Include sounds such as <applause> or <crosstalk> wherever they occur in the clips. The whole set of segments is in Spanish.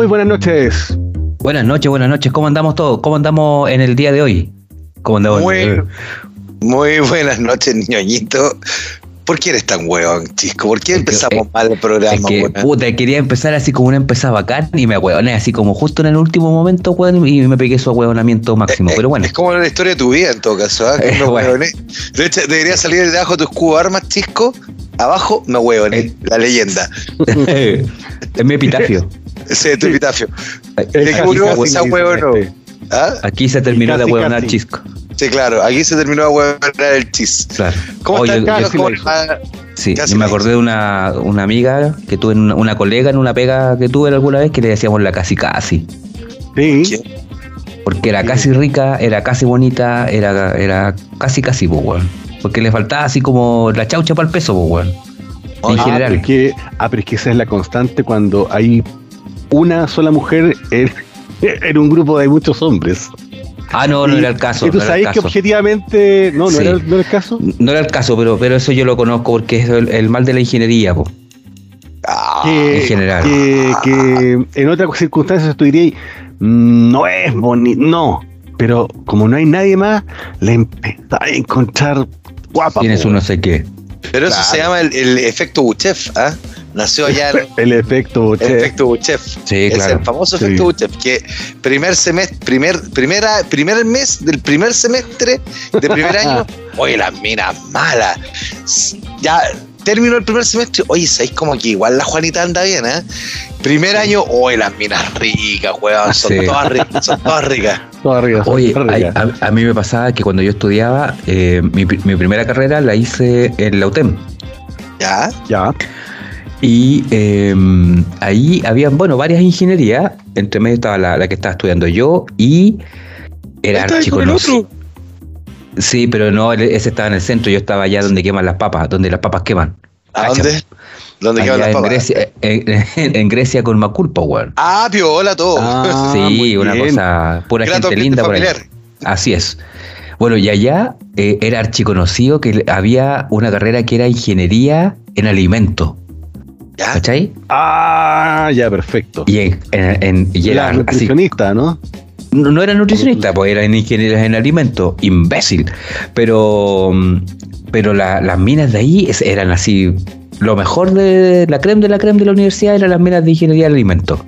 Muy buenas noches. Buenas noches, buenas noches. ¿Cómo andamos todos? ¿Cómo andamos en el día de hoy? ¿Cómo andamos? Muy, muy buenas noches, ñoñito. ¿Por qué eres tan huevón, chisco? ¿Por qué empezamos eh, mal el programa, Es que, puta, quería empezar así como una empezaba bacán y me huevoné así como justo en el último momento, weón, y me pegué su huevonamiento máximo. Eh, Pero bueno, Es como la historia de tu vida en todo caso, Eh, <laughs> me bueno. De hecho, debería salir debajo de tu escudo de armas, chisco. Abajo me huevoné. Eh. La leyenda. <laughs> es mi epitafio. Ese es tu epitafio. ¿De qué murió esa huevonó? ¿Ah? aquí se terminó de huevonar chisco. Sí, claro. Aquí se terminó de huevonar el chis. Claro. ¿Cómo están, yo- Carlos? yo- ¿Cómo sí yo me acordé de una, una amiga que tuve, una, una colega en una pega que tuve alguna vez que le decíamos la casi casi. Sí. Porque era Sí. casi rica, era casi bonita, era, era casi casi, pues, weón. Porque le faltaba así como la chaucha para el peso, pues, weón. En Ah, general. pero es que, ah, pero es que esa es la constante cuando hay una sola mujer en, <laughs> en un grupo de muchos hombres. Ah, no, no Y- era el caso. Y tú no era el sabes que objetivamente. No, no, Sí. era, no era el caso. No era el caso, pero, pero eso yo lo conozco porque es el, el mal de la ingeniería, po. Ah, que, en general. Que, que en otras circunstancias tú dirías, "Mm, no es bonito, no. Pero como no hay nadie más, le empezás a encontrar guapa. Tienes po. un no sé qué. pero eso se llama el, el efecto Buchef, ¿ah? Nació allá El <laughs> efecto, el che. efecto Buchef. Sí, es claro. el famoso Sí. efecto Buchef, que primer semestre, primer, primera, primer mes del primer semestre de primer año, <laughs> oye, las minas malas. Ya terminó el primer semestre, oye, ¿sabéis como que igual la Juanita anda bien, eh? Primer año, oye, las minas ricas, weón, son Sí. todas ricas, son todas ricas. Oye, a, a mí me pasaba que cuando yo estudiaba, eh, mi, mi primera carrera la hice en la UTEM. ¿Ya? ya. Y eh, ahí había, bueno, varias ingenierías. Entre medio estaba la, la que estaba estudiando yo y era el archiconocido. otro. Sí, pero no, ese estaba en el centro. Yo estaba allá donde queman las papas, donde las papas queman. ¿A dónde? ¿Dónde Allá quedan las en papas? Grecia, en, en Grecia con Maculpa, weón. Ah, piola todo. Ah, <laughs> sí, una cosa, pura Grato gente linda por ahí. familiar. Así es. Bueno, y allá eh, era archiconocido que había una carrera que era ingeniería en alimento. ¿Ya? ¿Cachai? Ah, ya, perfecto. Y, en, en- en- y la era así. nutricionista, ¿no? No, no era nutricionista, pues eran ingenieros en alimento, imbécil. Pero, mm, pero la- las minas de ahí eran así. Lo mejor de la crema de la crema de la universidad eran las minas de ingeniería de alimento.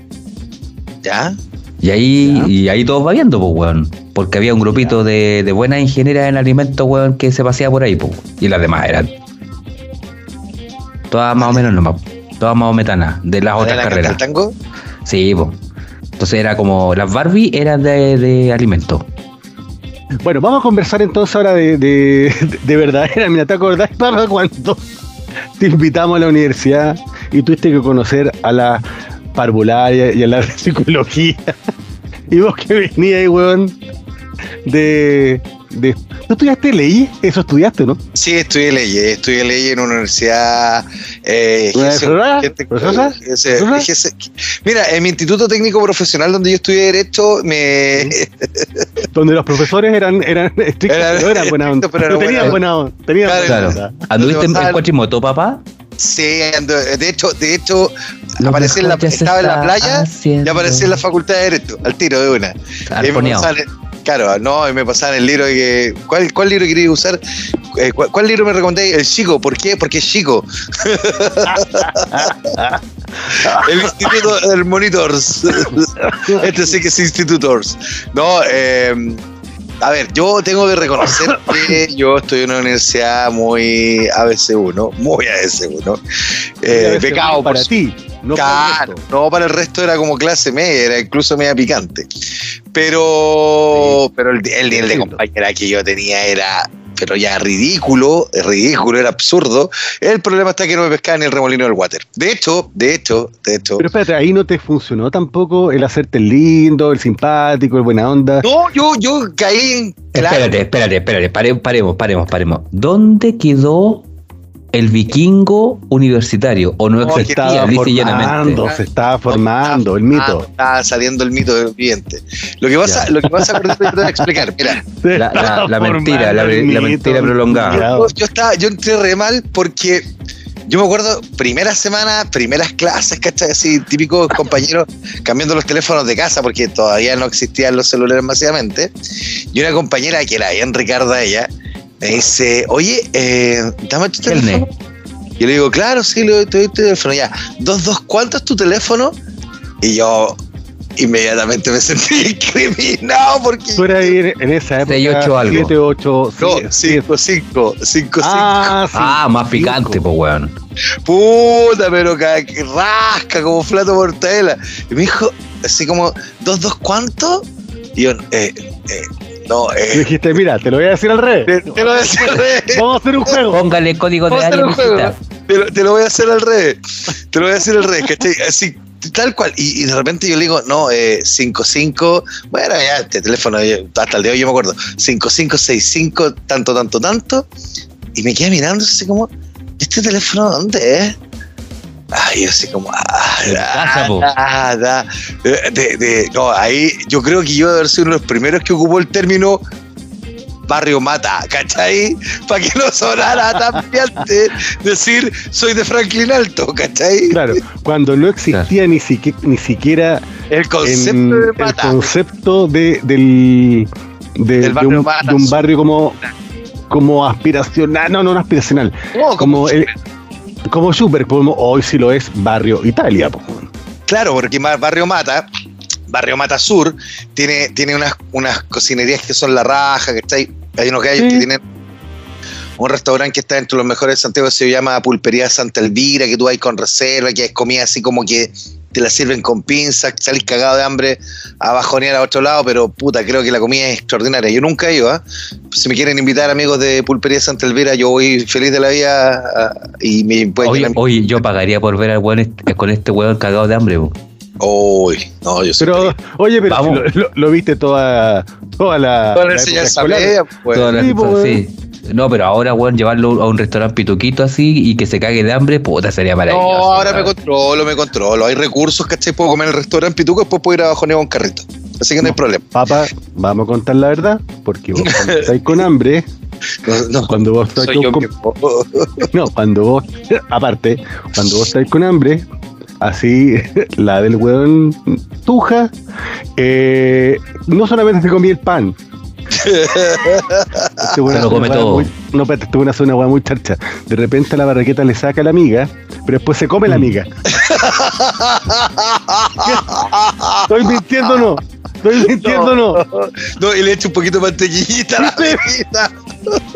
¿Ya? Y ahí, Ya. y ahí todos va viendo, pues, weón. Porque había un grupito de, de buenas ingenieras en alimentos, weón, que se paseaba por ahí, pues. Y las demás eran. Todas más o menos nomás. Todas metanas de las ¿De otras la carreras. tango? Sí, pues. Entonces era como. Las Barbie eran de, de alimentos. Bueno, vamos a conversar entonces ahora de, de, de verdadera. <laughs> Mira, ¿te acordás para cuando te invitamos a la universidad y tuviste que conocer a la parvularia y a la <laughs> psicología? Y vos que venías ahí, weón, de, de. ¿Tú estudiaste ley? Eso estudiaste, ¿no? Sí, estudié leyes, estudié leyes en una universidad. Eh, Mira, en mi instituto técnico profesional donde yo estudié Derecho, me. <laughs> Donde los profesores eran, eran estrictos, pero eran buena onda. pero tenían buena onda. Tenían Claro, buena Claro. onda. ¿Anduviste en, en cuatrimoto, papá? Sí, ando- de hecho, de hecho, aparecí en la, estaba en la playa haciendo. y aparecí en la facultad de Derecho, al tiro de una. Claro, no, y me pasaban el libro de que. ¿Cuál, cuál libro quería usar? Eh, ¿cuál, cuál libro me recomendé? El chico. ¿Por qué? Porque es chico. <laughs> El Instituto del Monitors. <laughs> Este sí que es Institutors. No, eh, a ver, yo tengo que reconocer que <laughs> yo estoy en una universidad muy ABC1, muy ABC1. Eh, becado por ti. No el Claro, no para el resto era como clase media, era incluso media picante. Pero, pero el, el nivel de compañera que yo tenía era, pero ya ridículo, ridículo, era absurdo. El problema está que no me pescaba ni el remolino del water. De hecho, de hecho, de hecho. Pero espérate, ahí no te funcionó tampoco el hacerte el lindo, el simpático, el buena onda. No, yo, yo caí en. Espérate, espérate, espérate. pare- paremos, paremos, paremos. ¿Dónde quedó el vikingo universitario? ¿O no, No, que existía, estaba lisa y llanamente? formando, se estaba formando el mito. Ah, estaba saliendo el mito del viviente. Lo que pasa, lo que pasa, por eso te voy a explicar. Mira, <laughs> La- estaba la- la mentira, la- mentira prolongada. yo, yo estaba, yo entré re mal porque Yo me acuerdo, primera semana, primeras clases, ¿cachai? Así, típicos <laughs> compañeros cambiando los teléfonos de casa porque todavía no existían los celulares masivamente. Y una compañera que era bien Ricarda, ella, me dice, oye, eh, dame tu teléfono. Yo le digo, claro, sí, le doy tu teléfono. Ya, dos, dos, ¿cuánto es tu teléfono? Y yo, inmediatamente me sentí <laughs> incriminado porque. Tú eras en esa época. 6, 8 algo. 7, 8, No, 5, 5, 5, Ah. Ah, más picante, pues, weón. Puta, pero que rasca como flato mortadela. Y me dijo, así como, ¿dos, dos cuánto? Y yo, eh, eh, no, eh. dijiste, mira, te lo voy a decir al Te, revés. te lo voy a hacer al revés. <laughs> Vamos a hacer un juego. Póngale código de Vamos área juego. Te lo, te lo voy a hacer al revés. Te lo voy a hacer al revés, ¿cachai? Así, tal cual. Y, y de repente yo le digo, no, eh, 55, bueno, ya, este teléfono, hasta el de hoy yo me acuerdo, 5565, tanto, tanto, tanto. Y me queda mirando así como, ¿este teléfono dónde es? Ay, así como, ah, ah, da. De- de- de- no, ahí yo creo que yo debe haber sido uno de los primeros que ocupó el término barrio mata, ¿cachai? Para que no sonara tan <laughs> piante decir soy de Franklin Alto, ¿cachai? Claro, cuando no existía ni, siquiera, ni siquiera El concepto en de el mata. concepto de, del, de, Del de barrio un, Mata, de un sí. barrio como, como aspiracional, no, no, no aspiracional, No, como, el, como super, como hoy sí lo es barrio Italia. Claro, porque Barrio Mata, Barrio Mata Sur, tiene, tiene unas, unas cocinerías que son la raja, ¿cachai? Hay unos gallos Sí. que tienen un restaurante que está entre los mejores de Santiago, se llama Pulpería Santa Elvira, que tú vas con reserva, que es comida así como que te la sirven con pinzas, salís cagado de hambre a bajonear a otro lado, pero puta, creo que la comida es extraordinaria. Yo nunca he ido, ¿ah? Si me quieren invitar amigos de Pulpería Santa Elvira, yo voy feliz de la vida ah, y me pueden Oye, oye, yo pagaría por ver al weón este- con este weón cagado de hambre. Uy, no, yo Pero, oye, pero lo, lo- lo viste toda, toda la, Toda la la enseñanza escolar. media, pues. Todas las- sí, po, sí. No, pero ahora, weón, llevarlo a un restaurante pituquito así y que se cague de hambre, puta, sería No, maravilloso. ahora me weón. controlo, me controlo. Hay recursos, ¿cachai? Puedo comer en el restaurante Pituco, después puedo ir a bajoneo con carrito. Así que no hay problema. Papá, vamos a contar la verdad, porque vos cuando <laughs> estáis con hambre, No, no, cuando vos estáis con, mismo. <laughs> No, cuando vos, aparte, cuando vos estáis con hambre, así <laughs> la del hueón tuja, eh, no solamente se comía el pan. Este weón Se lo come todo. muy- no, este hace una hueá muy charcha. De repente la barraqueta le saca a la amiga, pero después se come la Mm. amiga. ¿Estoy mintiendo o no? ¿Estoy mintiendo o no? No, y le echo un poquito de mantequillita a la bebida.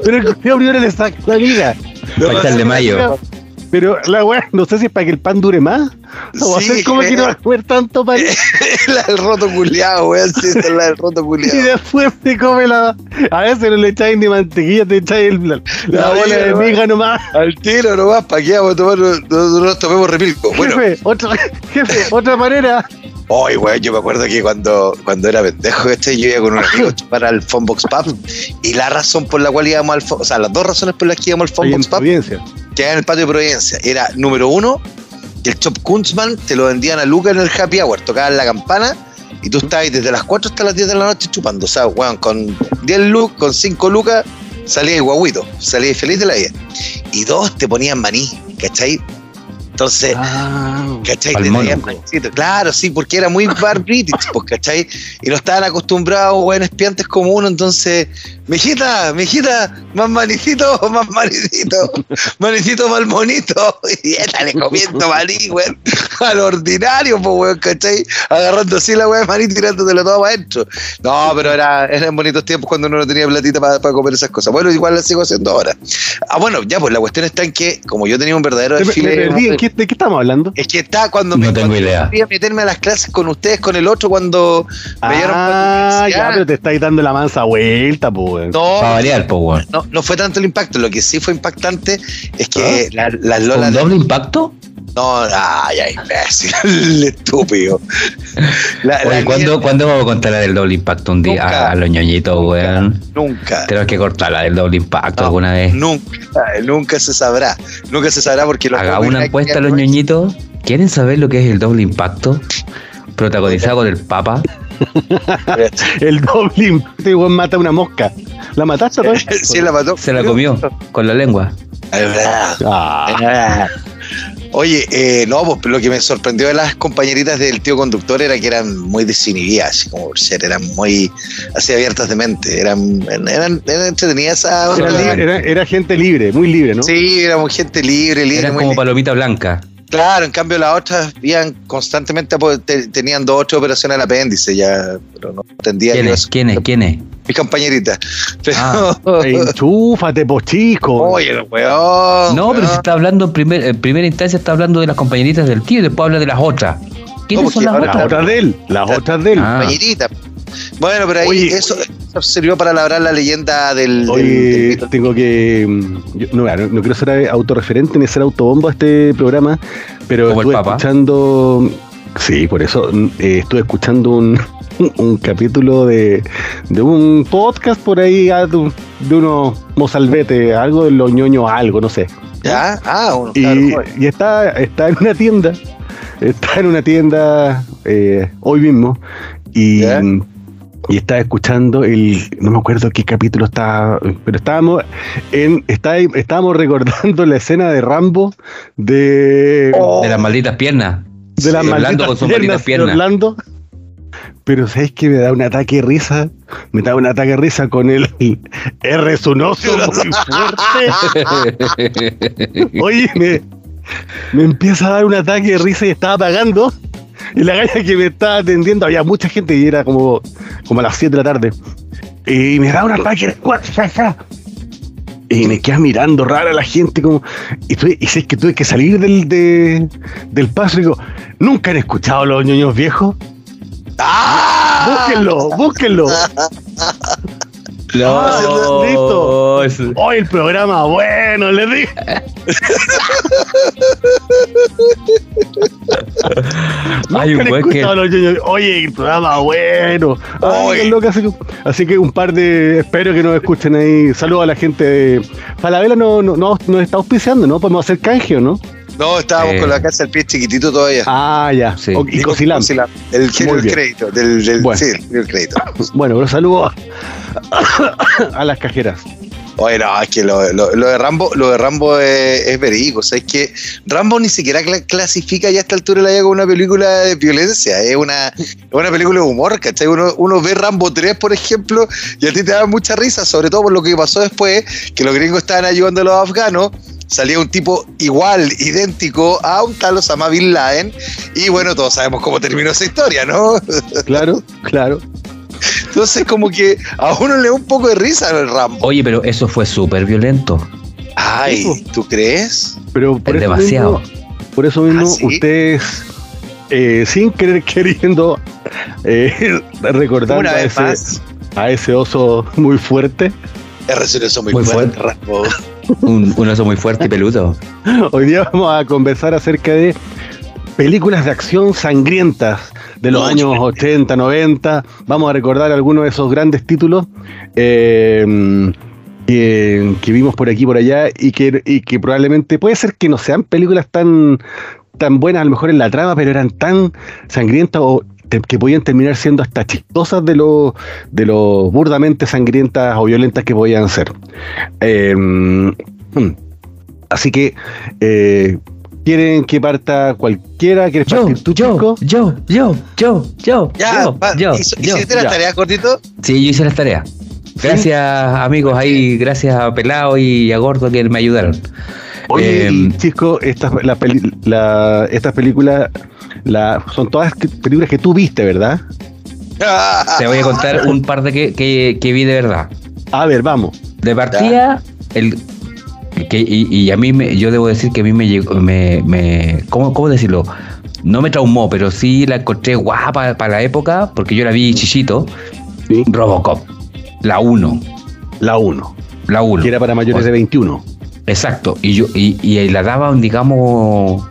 Pero el primero le saca la amiga. Para echarle mayo. Pero la weá, no sé si es para que el pan dure más. O va a ser como que no va a comer tanto pan. <laughs> la del roto culiado, weón. Sí, es la del roto Y culiado. después se come la. A veces no le echáis ni mantequilla, te echáis el- la, la La bola de miga nomás. Al tiro nomás, ¿para qué vamos a tomar? No, tomemos repilco. Bueno, Jefe, otra, <laughs> jefe, otra manera. Hoy, weón, yo me acuerdo que cuando, cuando era pendejo, este, yo iba con un amigo para el Funbox Pub y la razón por la cual íbamos al o sea, las dos razones por las que íbamos al Funbox Pub, que era en el patio de Providencia, era número uno, que el Chop Kunzman te lo vendían a Luca en el Happy Hour, tocaban la campana y tú estabas ahí desde las 4 hasta las 10 de la noche chupando, o sea, weón, con 10 lucas, con 5 lucas, salías guaguito, salías feliz de la vida. Y dos, te ponían maní, ¿cachai? Entonces, Ah, ¿Cachai? Claro, sí, porque era muy bar british, pues, ¿cachai? Y no estaban acostumbrados, weón, espiantes como uno, entonces, mijita, mijita, más manicito, <laughs> más manicito, manicito, más monito. <laughs> Y él le comiendo maní, weón, al ordinario, pues, weón, ¿cachai? Agarrando así la weón de maní y tirándotelo todo para adentro. No, pero era, eran bonitos tiempos cuando uno no tenía platita para, para comer esas cosas. Bueno, igual la sigo haciendo ahora. Ah, bueno, ya, pues la cuestión está en que, como yo tenía un verdadero desfile. Perdí, ¿en qué- ¿De qué estamos hablando? Es que está cuando No tengo cuando idea. fui a meterme a las clases con ustedes, con el otro, cuando me dieron Ah, ya, pero te estáis dando la mansa vuelta, pues. no, Para variar, po, weón. no, no fue tanto el impacto. Lo que sí fue impactante es que la- las ¿Con lolas. doble impacto? No, ay, ay, imbécil, <laughs> estúpido. La- la Oye, ¿cuándo, niña- ¿cuándo vamos a contar la del doble impacto un día? Nunca. A, los ñoñitos, weón. Nunca. Tenemos que cortar la del doble impacto No, alguna vez. Nunca, nunca se sabrá. Nunca se sabrá porque los Haga una encuesta a los ñoñitos. ¿Quieren saber lo que es el doble impacto? Protagonizado por el Papa. <laughs> El doble impacto, igual mata una mosca. ¿La mataste? <laughs> Sí, la mató. Se la comió con la lengua. Ah. Oye, eh, no, pues lo que me sorprendió de las compañeritas del tío conductor era que eran muy desinhibidas, así como por ser, eran muy así abiertas de mente, eran, eran, eran entretenidas esa Era, era- era gente libre, muy libre, ¿no? Sí, éramos gente libre, libre. Era muy como libre. palomita blanca. Claro, en cambio las otras iban constantemente, pues, te- tenían dos o tres operaciones al apéndice ya, pero no entendía ¿Quién es? ¿Quién es? ¿Quién es? Mis compañeritas. Pero, Ah. <laughs> Enchúfate, pues chico. oye, weón. No, pero si está hablando en, primer, en primera instancia, está hablando de las compañeritas del tío y después habla de las otras. ¿Quiénes No, son las ahora- las otras? otras de él, las otras de él. Ah. compañerita. Bueno, pero ahí Oye, eso, eso sirvió para labrar la leyenda del, del- del Oye, mito. tengo que. mm, yo- no, no, no quiero ser autorreferente ni ser autobombo a este programa, pero Como el estuve Papa. escuchando. Sí, por eso mm, eh, estuve escuchando un, <laughs> un capítulo de, de un podcast por ahí ah, de, un- de unos mozalbete, algo de los ñoños, algo, no sé. ¿Ya? Ah, uno, Y, claro, joder. y está, está en una tienda, está en una tienda eh, hoy mismo y, ¿Ya? Y estaba escuchando el, no me acuerdo qué capítulo estaba, pero estábamos en, está- estábamos recordando la escena de Rambo de, Oh, De las malditas piernas. de las sí, malditas con sus piernas malditas piernas. Orlando. Pero ¿sabes que me da un ataque de risa? Me da un ataque de risa con el R sunoso <laughs> muy fuerte. Oye, me, me empieza a dar un ataque de risa y estaba pagando. Y la galla que me estaba atendiendo, había mucha gente y era como, como a las 7 de la tarde. Y me da un ataque. Y me queda mirando rara la gente como. Y, tuve- y sé que tuve que salir del, de- del paso y digo, ¿nunca han escuchado los ñoños viejos? ¡Ah! Búsquenlo, búsquenlo. No, Listo. es- Hoy el programa bueno, les dije. Hay un güey que. Oye, el programa bueno. Ay, así, que, así que un par de. Espero que nos escuchen ahí. Saludos a la gente de. Falabella no, no, no, nos está auspiciando, ¿no? Podemos hacer canje, ¿o no? No, estábamos Eh. con la casa del pie chiquitito todavía. Ah, ya. Sí. O- y. Cosilam. El, crédito. Del, del, Bueno. Sí, el crédito. Bueno, pero saludos a, <coughs> a las cajeras. Oye, no, es que lo, lo- de Rambo, lo de Rambo es, es verídico. O sea, es que Rambo ni siquiera cla- clasifica ya a esta altura la vida como una película de violencia. Es una, una película de humor, ¿cachai? Uno, uno ve Rambo 3, por ejemplo, y a ti te da mucha risa, sobre todo por lo que pasó después, que los gringos estaban ayudando a los afganos. Salía un tipo igual, idéntico a un tal Osama Bin Laden. Y bueno, todos sabemos cómo terminó esa historia, ¿no? Claro, claro. Entonces, como que a uno le da un poco de risa el Rambo. Oye, pero eso fue súper violento. Ay, ¿tú crees? Pero por Es eso demasiado. mismo, por eso mismo, ¿Ah, sí? ustedes, eh, sin querer queriendo, eh, recordando a ese, más. a ese oso muy fuerte, Es resurrección muy, Muy fuerte, Rambo. <laughs> Un, un oso muy fuerte y peludo. hoy día vamos a conversar acerca de películas de acción sangrientas de los Mucho. años 80, 90. Vamos a recordar algunos de esos grandes títulos. eh, que, que vimos por aquí y por allá y que, y que probablemente puede ser que no sean películas tan, tan buenas a lo mejor en la trama, pero eran tan sangrientas o que podían terminar siendo hasta chistosas de lo, de lo burdamente sangrientas o violentas que podían ser. Eh, hmm. así que, eh, ¿quieren que parta cualquiera? ¿Quieres Yo, partir tú, yo, chico? yo, yo, yo, yo, Ya, yo, va, yo, ¿hizo- yo. ¿hiciste las ya. tareas, cortito? Sí, yo hice las tareas. Gracias, amigos, ahí, gracias a Pelado y a Gordo que me ayudaron. Oye, Eh, y, Chisco, estas la la- películas la, son todas películas que tú viste, ¿verdad? <laughs> Te voy a contar un par de que, que, que vi de verdad. A ver, vamos. De partida, el que, y, y a mí me, yo debo decir que a mí me llegó, me, me ¿cómo, cómo decirlo? No me traumó, pero sí la encontré guapa para la época, porque yo la vi chichito. Sí. Robocop, la 1, La 1, la 1. que era para mayores O- de 21. Exacto, y yo y, y la daban, digamos,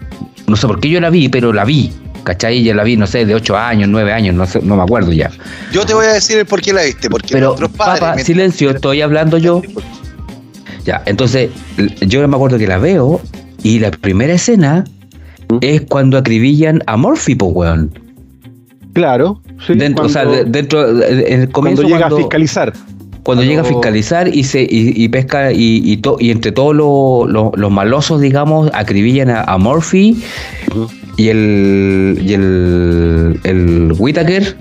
no sé por qué yo la vi, pero la vi, ¿cachai? Ya la vi, no sé, de 8 años, 9 años, no sé, no me acuerdo ya. Yo te voy a decir el por qué la viste. Porque Pero, nuestros padres. papá, silencio, estoy hablando yo. Ya, entonces, yo me acuerdo que la veo y la primera escena es cuando acribillan a Murphy, po, weón. Claro, sí, dentro, o sea, cuando- de- dentro, de- en el cuando llega cuando- a fiscalizar. Cuando llega a fiscalizar y se y, y pesca y, y, to- y entre todos los- los- los malosos, digamos, acribillan a, a Murphy y el y el, el Whittaker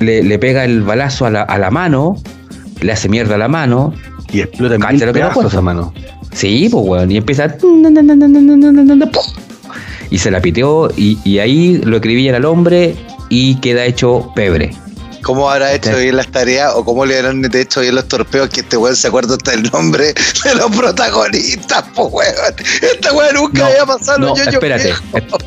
le, le pega el balazo a la, a la mano, le hace mierda a la mano. Y explota mil lo pedazos cuesta. esa mano. Sí, pues weón, y empieza y se la piteó y, y ahí lo acribillan al hombre y queda hecho pebre. ¿Cómo habrá hecho Sí. bien las tareas o cómo le habrán hecho bien los torpeos que este weón se acuerda hasta el nombre de los protagonistas, pues weón? Este weón nunca No, había pasado No, yoyos espérate,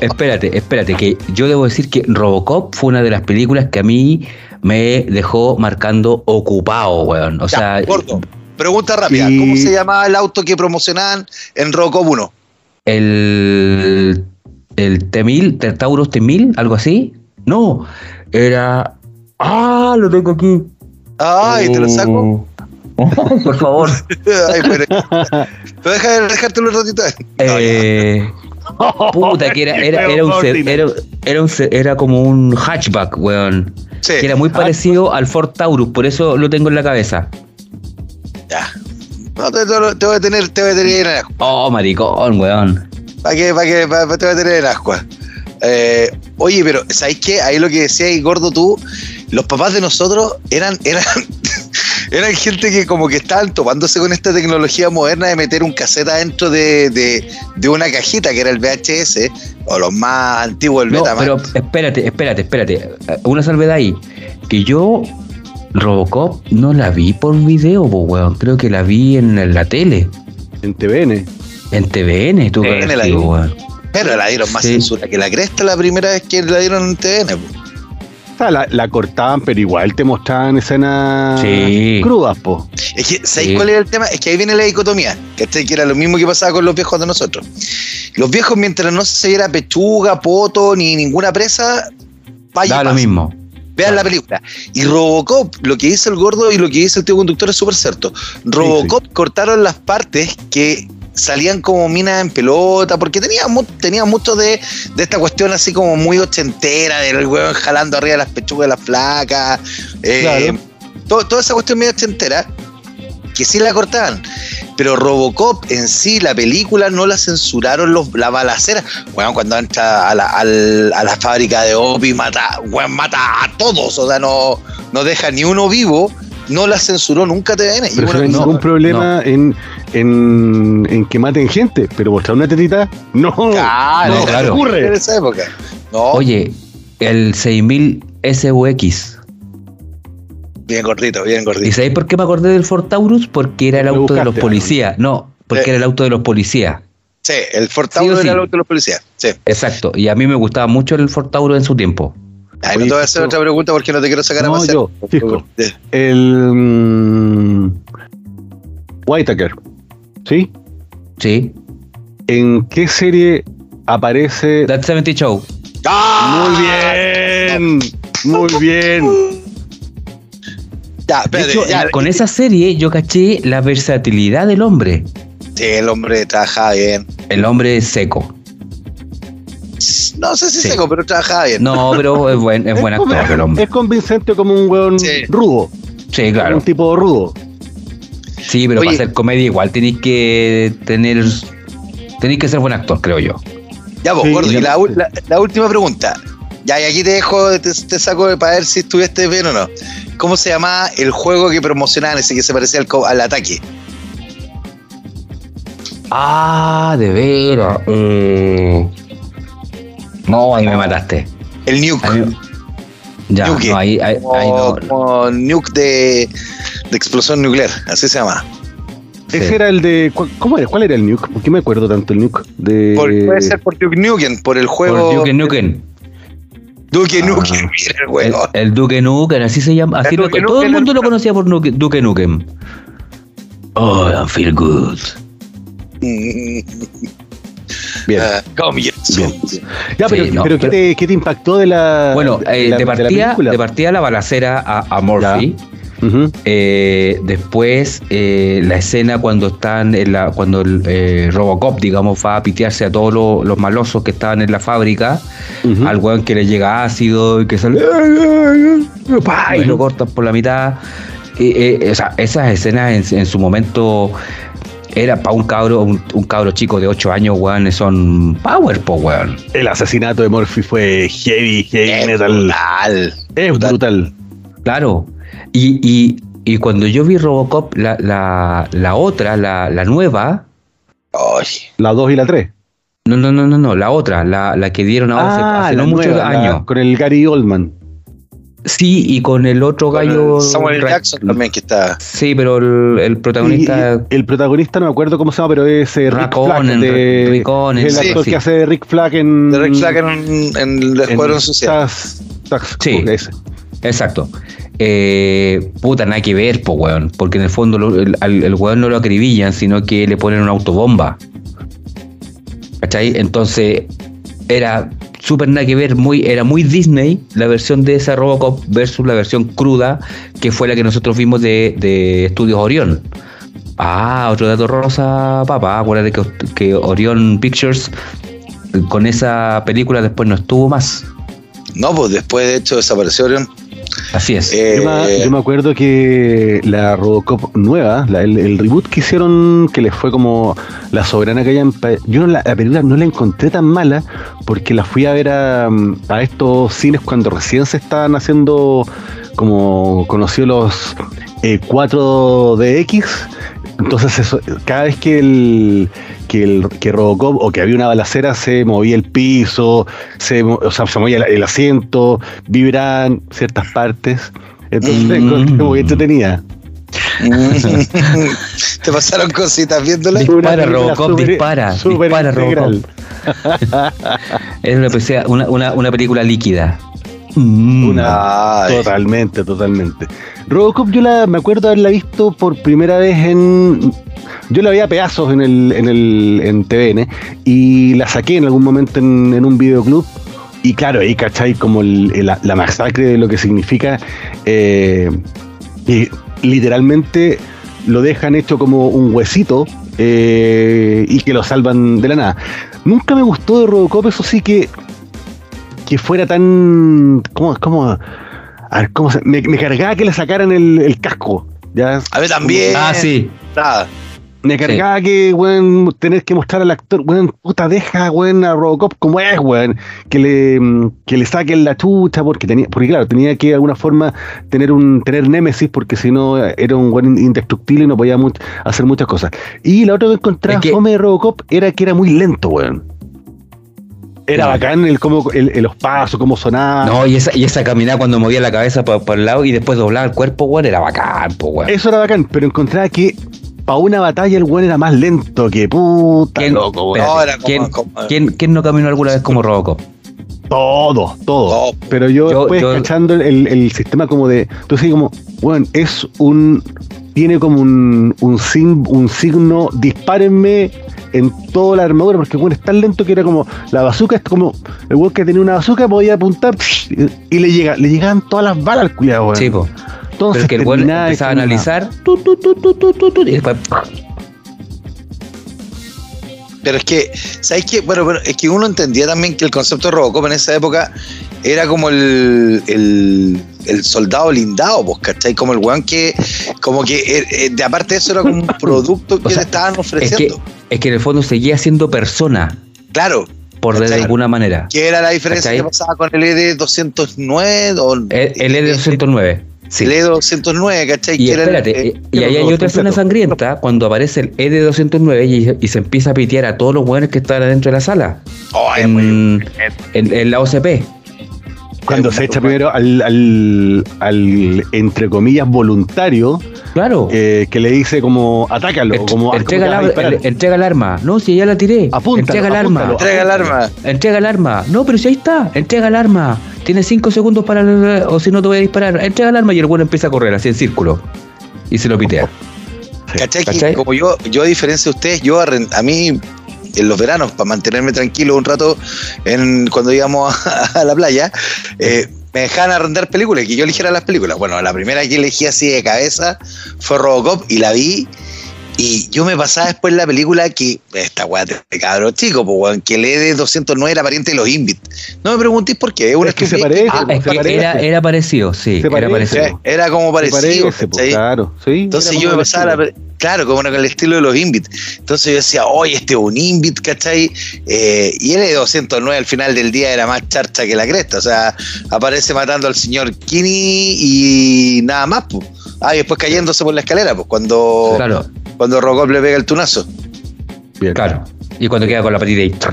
espérate, espérate, que yo debo decir que Robocop fue una de las películas que a mí me dejó marcando ocupado, weón. O Ya, sea, gordo. Pregunta rápida. ¿cómo se llamaba el auto que promocionaban en Robocop 1? el, el T-1000, el Taurus T-1000, algo así. No, era... Ah, lo tengo aquí. Ay, te lo saco. <laughs> Por favor. <laughs> Ay, pero, pero deja de dejártelo un ratito. Eh, puta, que era, era, era, un, era, era, un era como un hatchback, weón. Sí, Que era muy parecido al Ford Taurus, por eso lo tengo en la cabeza. Ya. No, te, te- te voy a tener, te voy a tener en ascua. Oh, maricón, weón. ¿Para qué? ¿Para qué? Pa- te voy a tener en ascua. Eh, oye, pero ¿sabéis qué? Ahí lo que decía ahí, gordo tú, los papás de nosotros eran, eran, <laughs> eran gente que como que estaban topándose con esta tecnología moderna de meter un cassette adentro de, de, de una cajita que era el VHS, o los más antiguos, el No, Betamax. pero espérate, espérate, espérate. Una salvedad ahí. Que yo, Robocop, no la vi por video, po, weón. Creo que la vi en la tele. En TVN. En TVN, tú TVN la weón. Pero la dieron más Sí. censura que la cresta la primera vez que la dieron en TVN. po. O sea, la, la cortaban, pero igual te mostraban escenas Sí. crudas, po. Es que, ¿sabéis Sí. cuál era el tema? Es que ahí viene la dicotomía, ¿cachai? Que era lo mismo que pasaba con los viejos de nosotros. Los viejos, mientras no se viera pechuga, poto, ni ninguna presa, vaya Da lo mismo. Vean la película. Y Robocop, lo que dice el gordo y lo que dice el tío conductor es súper cierto. Robocop cortaron las partes que salían como minas en pelota, porque tenía, tenía mucho de, de esta cuestión así como muy ochentera, del weón jalando arriba las pechugas de las flacas. eh, Claro. to- toda esa cuestión medio ochentera, que sí la cortaban. Pero Robocop en sí, la película, no la censuraron los, la balacera. Bueno, cuando entra a la, al- a la fábrica de Opi, mata, weón, mata a todos, o sea, no, no deja ni uno vivo, no la censuró nunca TVN. Y Pero bueno, no hay no, ningún problema en, en, en que maten gente, pero mostrar una tetita, no. claro, No, no claro. ocurre en esa época. No, Oye, el 6000 SUX. Bien gordito, bien ¿Y gordito. sabéis por qué me acordé del Ford Taurus? Porque era el auto de los policías. No, porque Eh. era el auto de los policías. Sí, el Ford Taurus sí. era el auto de los policías. Sí. Exacto. Y a mí me gustaba mucho el Ford Taurus en su tiempo. Ay, no te voy a hacer otra pregunta porque no te quiero sacar a No, pasear. yo, Cisco. El. mm, Whitaker. ¿Sí? Sí. ¿En qué serie aparece? That 70 Show. ¡Ah! Muy bien. Muy bien. Ya, De espérate, hecho, ya. con esa serie yo caché la versatilidad del hombre. Sí, el hombre trabajaba bien. El hombre es seco. No sé si Sí. seco, pero trabajaba bien. No, pero es buen, es buen actor el hombre. es convincente como un weón Sí. rudo. Sí, claro. Un tipo rudo. Sí, pero Oye. para hacer comedia igual tenéis que tener. Tenéis que ser buen actor, creo yo. Ya, vos, Sí, gordo, y la última pregunta. Ya, y aquí te dejo, te, te saco para ver si estuviste bien o no. ¿Cómo se llamaba el juego que promocionaban ese que se parecía al, al ataque? Ah, de veras. eh. No, ahí me mataste. El Nuke. Ahí- Ya, Nuke. no, ahí, ahí, como, ahí no. como Nuke de, de explosión nuclear, así se llama. Ese Sí. era el de. ¿cu- ¿Cómo era? ¿Cuál era el nuke? ¿Por qué me acuerdo tanto el nuke? De... Por- puede ser por Duke Nukem, por el juego. Por Duke Nukem. Duke Ah. Nukem, <laughs> mira el El, juego. el Duke Nukem, así se llama. Así El lo- Duke todo el mundo lo conocía por Nuke- Duke Nukem. Oh, I feel good. <laughs> Bien. Come here, Bien. Ya, pero, Sí, no, pero ¿qué, pero- te, qué te impactó de la. Bueno, eh, la- de, la partida, película? de partida la balacera a, a Murphy. Eh, después eh, la escena cuando están en la, cuando el eh, Robocop, digamos, va a pitearse a todos los, los malosos que estaban en la fábrica, al weón que le llega ácido y que sale y lo cortan por la mitad. eh, eh, esas escenas en, su momento era para un cabro, un, cabro chico de 8 años, weón, son power, po, weón. El asesinato de Murphy fue heavy, heavy es metal. Brutal. Es brutal. Claro. Y, y, y, cuando yo vi Robocop, la, la, la otra, la, la nueva. La 2 y la 3. No, no, no, no, no, la otra, la, la que dieron ahora hace, ah, no muchos años. con el Gary Oldman. Sí, y con el otro gallo. Samuel Jackson también que está. Sí, pero el, protagonista. el protagonista no me acuerdo cómo se llama, pero es eh, Rick. De, el actor que hace Rick Flag en. De Rick Flag en, en el Escuadrón Social. sí, exacto. Eh, puta, nada que ver, po, weón. Porque en el fondo el, el, weón no lo acribillan, sino que le ponen una autobomba. ¿Cachai? Entonces, era súper nada que ver, muy, era muy Disney la versión de esa Robocop versus la versión cruda que fue la que nosotros vimos de, de Estudios Orión. Ah, otro dato rosa, papá. Acuérdate que, que Orion Pictures con esa película después no estuvo más. No, pues después de hecho desapareció Orión. Así es. Eh, yo, me, acuerdo que la Robocop nueva, el, reboot que hicieron, que les fue como la soberana que hayan. Yo la, película no la encontré tan mala porque la fui a ver a, estos cines cuando recién se estaban haciendo, como conoció los 4DX. Eh, Entonces, eso, cada vez que el, que el que Robocop o que había una balacera se movía el piso, se, o sea, se movía el, asiento, vibran ciertas partes. Entonces mm. encontré muy entretenida. <laughs> Te pasaron cositas viéndola. Dispara, Robocop, dispara. Dispara, Robocop. <laughs> es una, una, una, película líquida. Mm. totalmente, totalmente. Robocop yo la, me acuerdo haberla visto por primera vez en yo la veía a pedazos en el, en el en TVN y la saqué en algún momento en, un videoclub. Y claro, ahí cachai como la, masacre de lo que significa. Eh, y literalmente lo dejan hecho como un huesito eh, y que lo salvan de la nada. Nunca me gustó de Robocop, eso sí que que fuera tan. ¿Cómo? cómo a ver, ¿cómo se, me, cargaba que le sacaran el, casco. ¿ya? A ver, también. Ah, sí. Nada. Me cargaba que, weón, tenés que mostrar al actor, weón, puta, deja, weón, a Robocop como es, weón, que le, que le saquen la chucha, porque tenía, porque claro, tenía que de alguna forma tener un, tener némesis, porque si no era un weón indestructible y no podía hacer muchas cosas. Y la otra que encontraba es de Robocop era que era muy lento, weón. Era bacán el, cómo, el, los pasos, cómo sonaba. No, y esa, y esa caminada cuando movía la cabeza por, el lado y después doblaba el cuerpo, weón, era bacán, weón. Eso era bacán, pero encontraba que para una batalla el weón era más lento que puta loco, ¿quién, no caminó alguna vez como Robocop? Todo, todo. Pero yo, después cachando el, el, sistema como de. Entonces, como, bueno, es un. Tiene como un, un, un signo, dispárenme en toda la armadura, porque bueno, es tan lento que era como. La bazooka es como. El weón que tenía una bazooka podía apuntar y, le llega, le llegaban todas las balas al cuidado, weón. Sí, entonces, que el weón empezaba a analizar, y después. Pero es que, ¿sabes qué? Bueno, bueno, es que uno entendía también que el concepto de Robocop en esa época era como el, el, soldado lindado, pues, ¿cachai? Como el weón que, como que, eh, eh, de aparte de eso, era como un producto que <laughs> le estaban ofreciendo. Es que, en el fondo seguía siendo persona. Claro. Por de alguna manera. ¿Qué era la diferencia que pasaba con el ED209? El, el ED209. Sí. El ED209, ¿cachai? Y espérate, y ahí hay otra escena sangrienta cuando aparece el ED209 y, se empieza a pitear a todos los hueones que están adentro de la sala. Oh, en, en, la OCP. Cuando se echa primero al, al, al, entre comillas, voluntario. Claro. Eh, que le dice como, atácalo. como, entrega, la, entrega el arma. No, si ya la tiré. Apunta. Entrega el arma. Entrega el arma. Entrega el arma. No, pero si ahí está. Entrega el arma. Tienes cinco segundos para. O si no te voy a disparar. Entrega el arma y el bueno empieza a correr así en círculo. Y se lo pitea. ¿Cachai? Como yo, yo a diferencia de ustedes, yo a mí en los veranos, para mantenerme tranquilo un rato en, cuando íbamos a, <laughs> la playa, eh, me dejaban arrendar películas, que yo eligiera las películas. Bueno, la primera que elegí así de cabeza fue Robocop y la vi Y yo me pasaba después la película que, esta weá de cabrón chico, pues, que el de 209 era pariente de los Invit. No me preguntéis por qué, es que se parece. Ah, es que era, era, parecido, sí, era parecido. Era como parecido. Parece, pues, claro, sí. Entonces yo me pasaba la claro, como con el estilo de los Invit. Entonces yo decía, oye, este es un Invit, ¿cachai? Eh, y el de 209 al final del día era más charcha que la cresta. O sea, aparece matando al señor Kini y nada más, pues. Ah, y después cayéndose por la escalera, pues cuando, cuando Robocop le pega el tunazo. Bien. Claro. Y cuando queda con la patita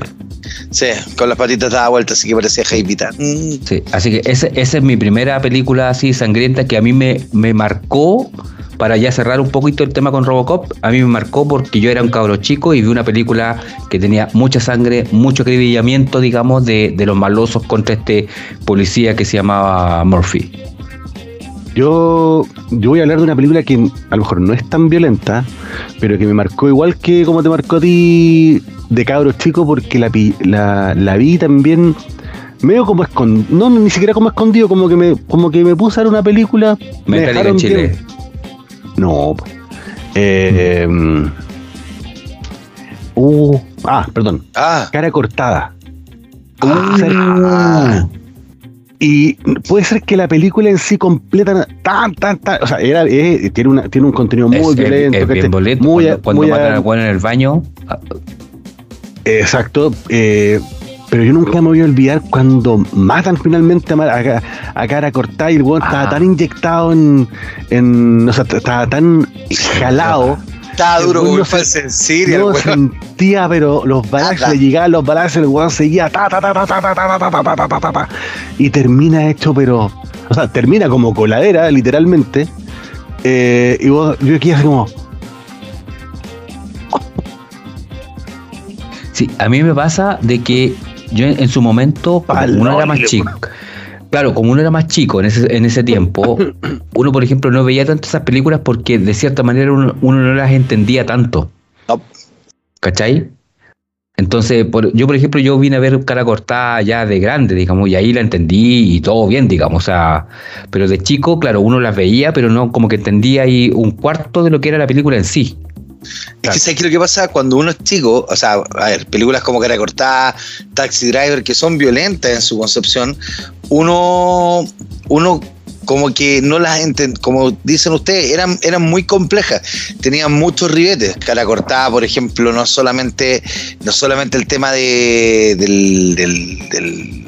Sí, con las patitas daba vuelta, así que parecía Jaipita. Mm. Sí, así que esa es mi primera película así sangrienta que a mí me, me marcó, para ya cerrar un poquito el tema con Robocop, a mí me marcó porque yo era un cabro chico y vi una película que tenía mucha sangre, mucho acribillamiento, digamos, de, de los malosos contra este policía que se llamaba Murphy. Yo, yo voy a hablar de una película que a lo mejor no es tan violenta, pero que me marcó igual que como te marcó a ti de cabros chico, porque la, la, la vi también medio como escondido, no ni siquiera como escondido, como que me, como que me puse a ver una película. Me en Chile. No. Eh, uh, ah, perdón. Ah. Cara cortada. Ah. Y puede ser que la película en sí completa tan, tan, tan, o sea, era, eh, tiene, una, tiene un contenido muy violento. muy, cuando, matan al bueno en el baño. Exacto. Eh, pero yo nunca me voy a olvidar cuando matan finalmente a, cara cortada y el weón estaba ah. tan inyectado en, en, o sea, estaba tan jalado estaba duro como fue en Siria. No sentía, pero los balazos le llegaban los balazos, el weón seguía ta ta ta ta ta ta ta ta ta ta ta ta y termina hecho, pero, o sea, termina como coladera, literalmente. Eh, y vos, yo aquí así como. Sí, a mí me pasa de que yo en, su momento, uno era más chico, claro, como uno era más chico en ese, en ese tiempo, <coughs> uno, por ejemplo, no veía tantas esas películas porque de cierta manera uno, no las entendía tanto. ¿Cachai? Entonces, yo, por ejemplo, yo vine a ver cara cortada ya de grande, digamos, y ahí la entendí y todo bien, digamos, o sea, pero de chico, claro, uno las veía, pero no como que entendía ahí un cuarto de lo que era la película en sí. Es que ¿sabes qué lo que pasa? Cuando uno es chico, o sea, a ver, películas como Cara Cortada, Taxi Driver, que son violentas en su concepción, uno, uno como que no las entiende, como dicen ustedes, eran, eran muy complejas, tenían muchos ribetes. Cara cortada, por ejemplo, no solamente, no solamente el tema de, del, del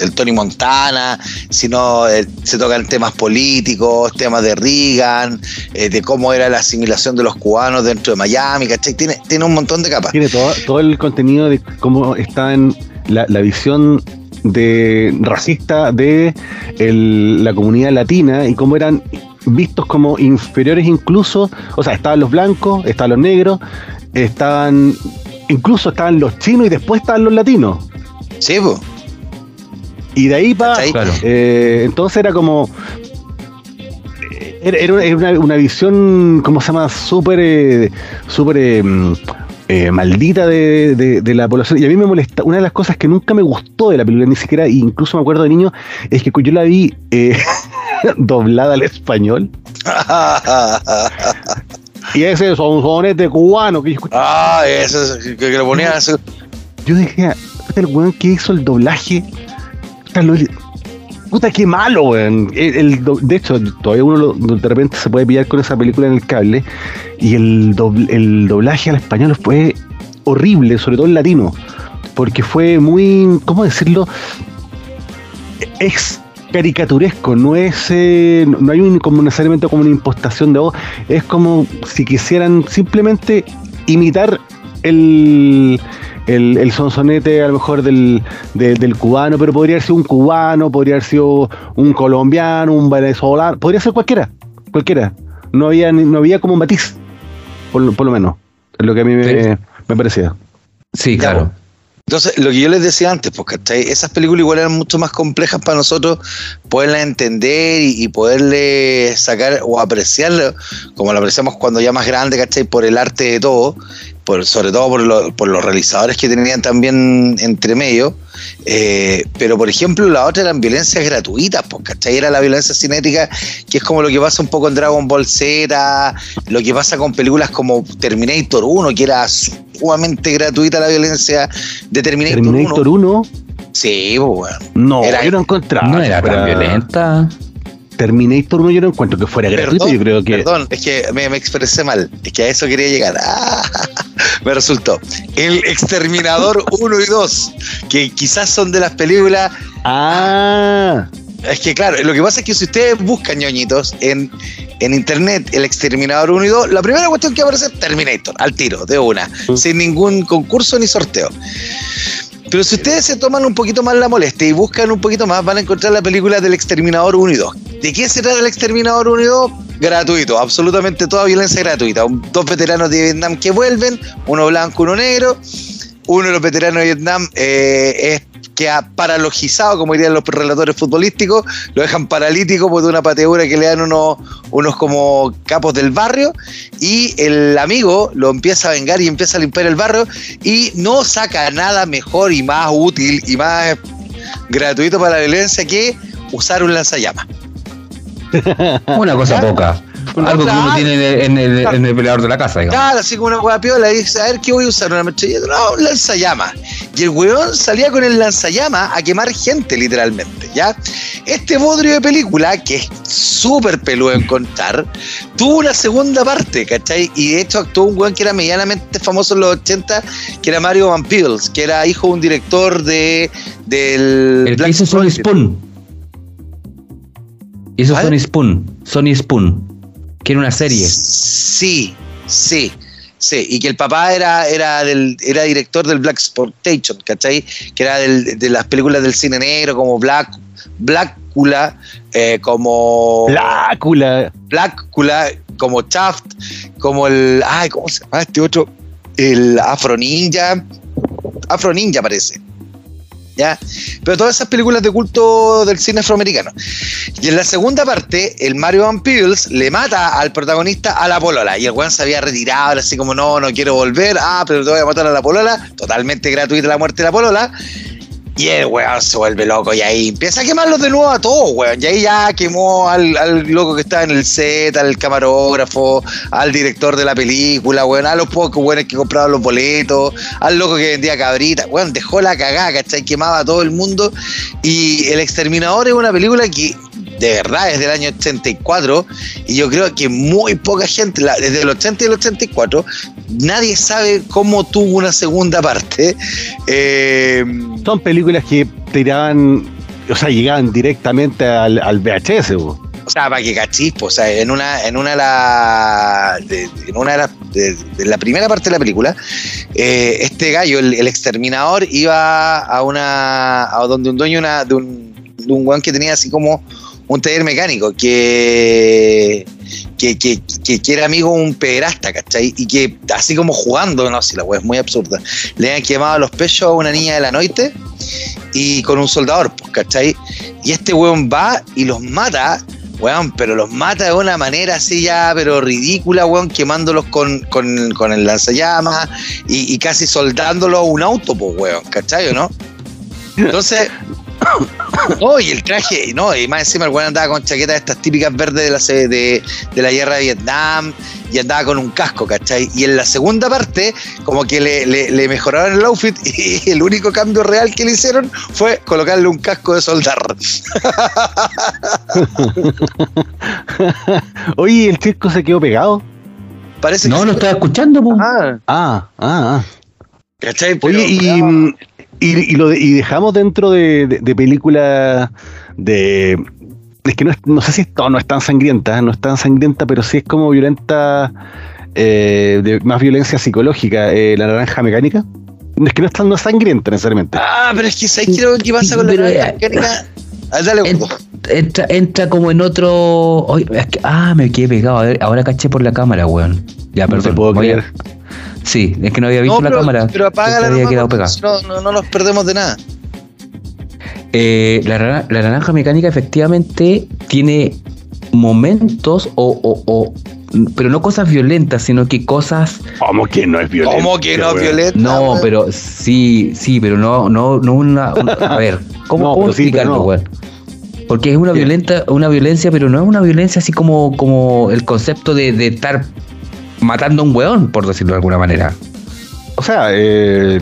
el Tony Montana, sino eh, se tocan temas políticos, temas de Reagan, eh, de cómo era la asimilación de los cubanos dentro de Miami, ¿cachai? Tiene, tiene un montón de capas. Tiene todo, todo el contenido de cómo está en la, visión de racista de la comunidad latina y cómo eran vistos como inferiores incluso, o sea, estaban los blancos, estaban los negros, estaban incluso estaban los chinos y después estaban los latinos. Sí, pues. Y de ahí para. Eh, entonces era como. Era, una, una, visión, ¿cómo se llama? Súper. Eh, súper. Eh, maldita de, de, la población. Y a mí me molesta. Una de las cosas que nunca me gustó de la película, ni siquiera, incluso me acuerdo de niño, es que yo la vi <laughs> doblada al español. <laughs> y ese son sonete cubano que yo Ah, ese que, que le ponía. Yo dije, el weón que hizo el doblaje Puta, qué malo, weón. de hecho, todavía uno de repente se puede pillar con esa película en el cable. Y el, doblaje al español fue horrible, sobre todo en latino. Porque fue muy, ¿cómo decirlo? Es caricaturesco, no es, eh, no hay un, como necesariamente como una impostación de voz, es como si quisieran simplemente imitar el, el, el sonsonete a lo mejor del, del, cubano, pero podría ser un cubano, podría haber sido un colombiano, un venezolano, podría ser cualquiera, cualquiera. No había, no había como un matiz, por, lo menos, es lo que a mí me, parecía. Sí, claro. Entonces, lo que yo les decía antes, porque esas películas igual eran mucho más complejas para nosotros poderlas entender y, poderle sacar o apreciarlo, como lo apreciamos cuando ya más grande, ¿cachai? Por el arte de todo, por, sobre todo por, por los realizadores que tenían también entre medio, Eh, pero, por ejemplo, la otra eran violencias gratuitas, pues, ¿cachai? Era la violencia cinética, que es como lo que pasa un poco en Dragon Ball Z, lo que pasa con películas como Terminator 1, que era sumamente gratuita la violencia de Terminator, Terminator 1. Sí, pues, bueno. No, era, yo no encontraba. No era tan violenta. Terminator 1 yo no encuentro que fuera gratuito, yo creo que... Perdón, es que me, expresé mal, es que a eso quería llegar. Ah, me resultó. El Exterminador <laughs> 1 y 2, que quizás son de las películas... Ah... Es que claro, lo que pasa es que si ustedes buscan ñoñitos en, en internet el Exterminador 1 y 2, la primera cuestión que aparece es Terminator, al tiro, de una, mm. sin ningún concurso ni sorteo. Pero si ustedes se toman un poquito más la molestia y buscan un poquito más, van a encontrar la película del Exterminador 1 y 2. ¿De qué se trata el Exterminador 1 y 2? Gratuito, absolutamente toda violencia gratuita. Dos veteranos de Vietnam que vuelven, uno blanco, uno negro. Uno de los veteranos de Vietnam eh, es queda paralogizado, como dirían los relatores futbolísticos, lo dejan paralítico por una pateura que le dan unos, unos como capos del barrio, y el amigo lo empieza a vengar y empieza a limpiar el barrio, y no saca nada mejor y más útil y más gratuito para la violencia que usar un lanzallamas. <laughs> Una cosa poca. Algo que uno tiene en el, en el, de la casa, digamos. Claro, así como una hueá piola, y dice, a ver, ¿qué voy a usar? ¿Una metralleta? No, un lanzallamas. Y el weón salía con el lanzallamas a quemar gente, literalmente, ¿ya? Este bodrio de película, que es súper peludo en contar, tuvo una segunda parte, ¿cachai? Y de hecho actuó un weón que era medianamente famoso en los 80, que era Mario Van Peebles, que era hijo de un director de del... El que hizo Sony Spoon. Hizo Sony Spoon. Sony Spoon que era una serie. Sí, sí. Sí, y que el papá era, era, del, era director del Black Sportation, ¿cachai? Que era de las películas del cine negro, como Black, Blackula, eh, como. Blackula. Blackula, como Shaft, como el. Ay, ¿cómo se llama este otro? El Afro Ninja. Afro Ninja parece. ¿Ya? Pero todas esas películas de culto del cine afroamericano. Y en la segunda parte, el Mario Van Peebles le mata al protagonista a la polola. Y el weón se había retirado, así como, no, no quiero volver. Ah, pero te voy a matar a la polola. Totalmente gratuita la muerte de la polola. Y el weón se vuelve loco y ahí empieza a quemarlos de nuevo a todos, weón. Y ahí ya quemó al, loco que estaba en el set, al camarógrafo, al director de la película, weón, a los pocos weones que compraban los boletos, al loco que vendía cabrita, weón, dejó la cagada, ¿cachai? Quemaba a todo el mundo. Y El Exterminador es una película que de verdad es del año 84 y yo creo que muy poca gente, desde el 80 y el 84, nadie sabe cómo tuvo una segunda parte. Eh, Son películas que tiraban, o sea, llegaban directamente al, VHS. O sea, para que cachispo, o sea, en una, en una de la, en una de la, primera parte de la película, eh, este gallo, el, exterminador, iba a una, a donde un dueño una, de un, de un guan que tenía así como un taller mecánico que, que, que, que, era amigo un pederasta, ¿cachai? Y que así como jugando, no sé, la wea es muy absurda, le han quemado los pechos a una niña de la noche y con un soldador, pues, ¿cachai? Y este weón va y los mata, weón, pero los mata de una manera así ya, pero ridícula, weón, quemándolos con, con, con el lanzallamas y, y casi soldándolos a un auto, pues, weón, ¿cachai o no? Entonces, Oh, y el traje, no, y más encima el weón andaba con chaquetas estas típicas verdes de la, de, de la guerra de Vietnam y andaba con un casco, ¿cachai? Y en la segunda parte, como que le, le, mejoraron el outfit <laughs> y el único cambio real que le hicieron fue colocarle un casco de soldar. <laughs> Oye, ¿el chico se quedó pegado? Parece no, lo estaba escuchando, Ah, ah, ah. ¿Cachai? Oye, y, y, lo y dejamos dentro de, de, películas de. Es que no, no sé si esto no es tan sangrienta, no es tan sangrienta, pero sí es como violenta, eh, de más violencia psicológica. Eh, la naranja mecánica. Es que no es tan no sangrienta necesariamente. Ah, pero es que ¿sabes creo que pasa con la naranja mecánica? Ah, dale, entra, entra, como en otro. ah, me quedé pegado. ahora caché por la cámara, weón. Ya, perdón. No puedo creer. Sí, es que no había visto la cámara. Pero apaga la no, no, nos perdemos de nada. Eh, la, naranja mecánica efectivamente tiene momentos o, pero no cosas violentas, sino que cosas. ¿Cómo que no es violenta? ¿Cómo que no es violenta? No, pero sí, sí, pero no, no, no una. a ver, ¿cómo, <laughs> No, pero sí, weón? Porque es una violenta, una violencia, pero no es una violencia así como, como el concepto de, de estar matando a un weón, por decirlo de alguna manera. O sea, eh,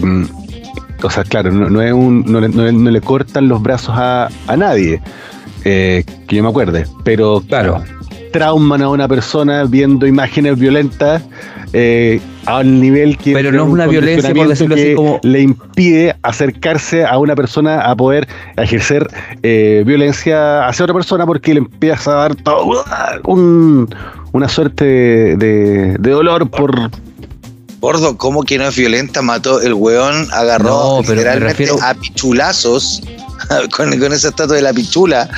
o sea, claro, no, no es un, no, le, no le- no le cortan los brazos a, a nadie, eh, que yo me acuerde, pero Claro. trauman a una persona viendo imágenes violentas eh, a un nivel que Pero no es un una violencia, por decirlo así, como- le impide acercarse a una persona a poder ejercer eh, violencia hacia otra persona porque le empieza a dar todo un- una suerte de, de- de dolor por Gordo, ¿cómo que no es violenta? Mató el weón, agarró No, pero me literalmente refiero- a pichulazos <laughs> con, con esa estatua de la pichula.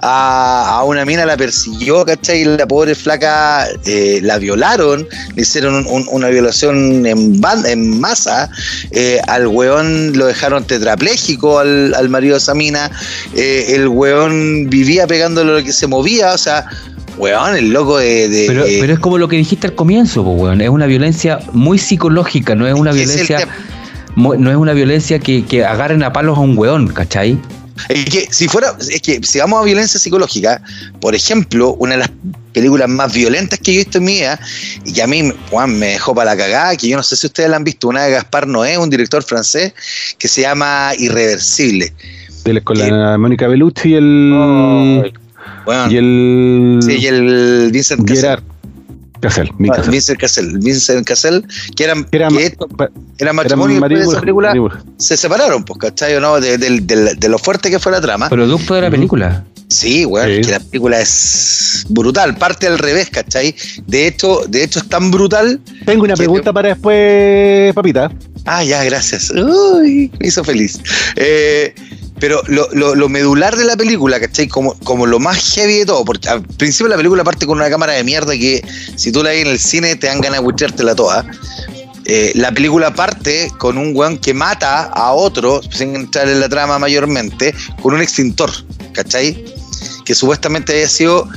A, a una mina la persiguió, ¿cachai? Y la pobre flaca eh, la violaron, le hicieron un- un- una violación en, ban- en masa. eh, al weón lo dejaron tetrapléjico al, al marido de esa mina. eh, el weón vivía pegándole lo que se movía, o sea. Weón, el loco de. de- Pero, de- pero es como lo que dijiste al comienzo, pues, weón. Es una violencia muy psicológica, no es una violencia. No es una violencia que, que agarren a palos a un weón, ¿cachai? Es que si fuera, es que si vamos a violencia psicológica, por ejemplo, una de las películas más violentas que yo he visto en mi vida, y que a mí Juan, me dejó para la cagada, que yo no sé si ustedes la han visto, una de Gaspar Noé, un director francés, que se llama Irreversible. de- con la Mónica Bellucci y el Bueno, y el sí, y el Vincent. Gerard Cassel, mi Ah, Cassel. Vincent Cassel, Vincent Cassel, que eran, Que era, que esto- era matrimonio y después de esa película marido- se separaron, pues, ¿cachai? ¿o no? De, de- de- de lo fuerte que fue la trama. Producto de la película. Sí, weón, Sí. que la película es brutal, parte al revés, ¿cachai? De hecho, de hecho es tan brutal. Tengo una ¿Qué pregunta para después, papita. Ah, ya, gracias. Uy, me hizo feliz. Eh, pero lo, lo- lo medular de la película, ¿cachai? Como, como lo más heavy de todo, porque al principio la película parte con una cámara de mierda que si tú la ves en el cine te dan ganas de bucheártela toda. Eh, la película parte con un weón que mata a otro, sin entrar en la trama mayormente, con un extintor, ¿cachai? Que supuestamente había sido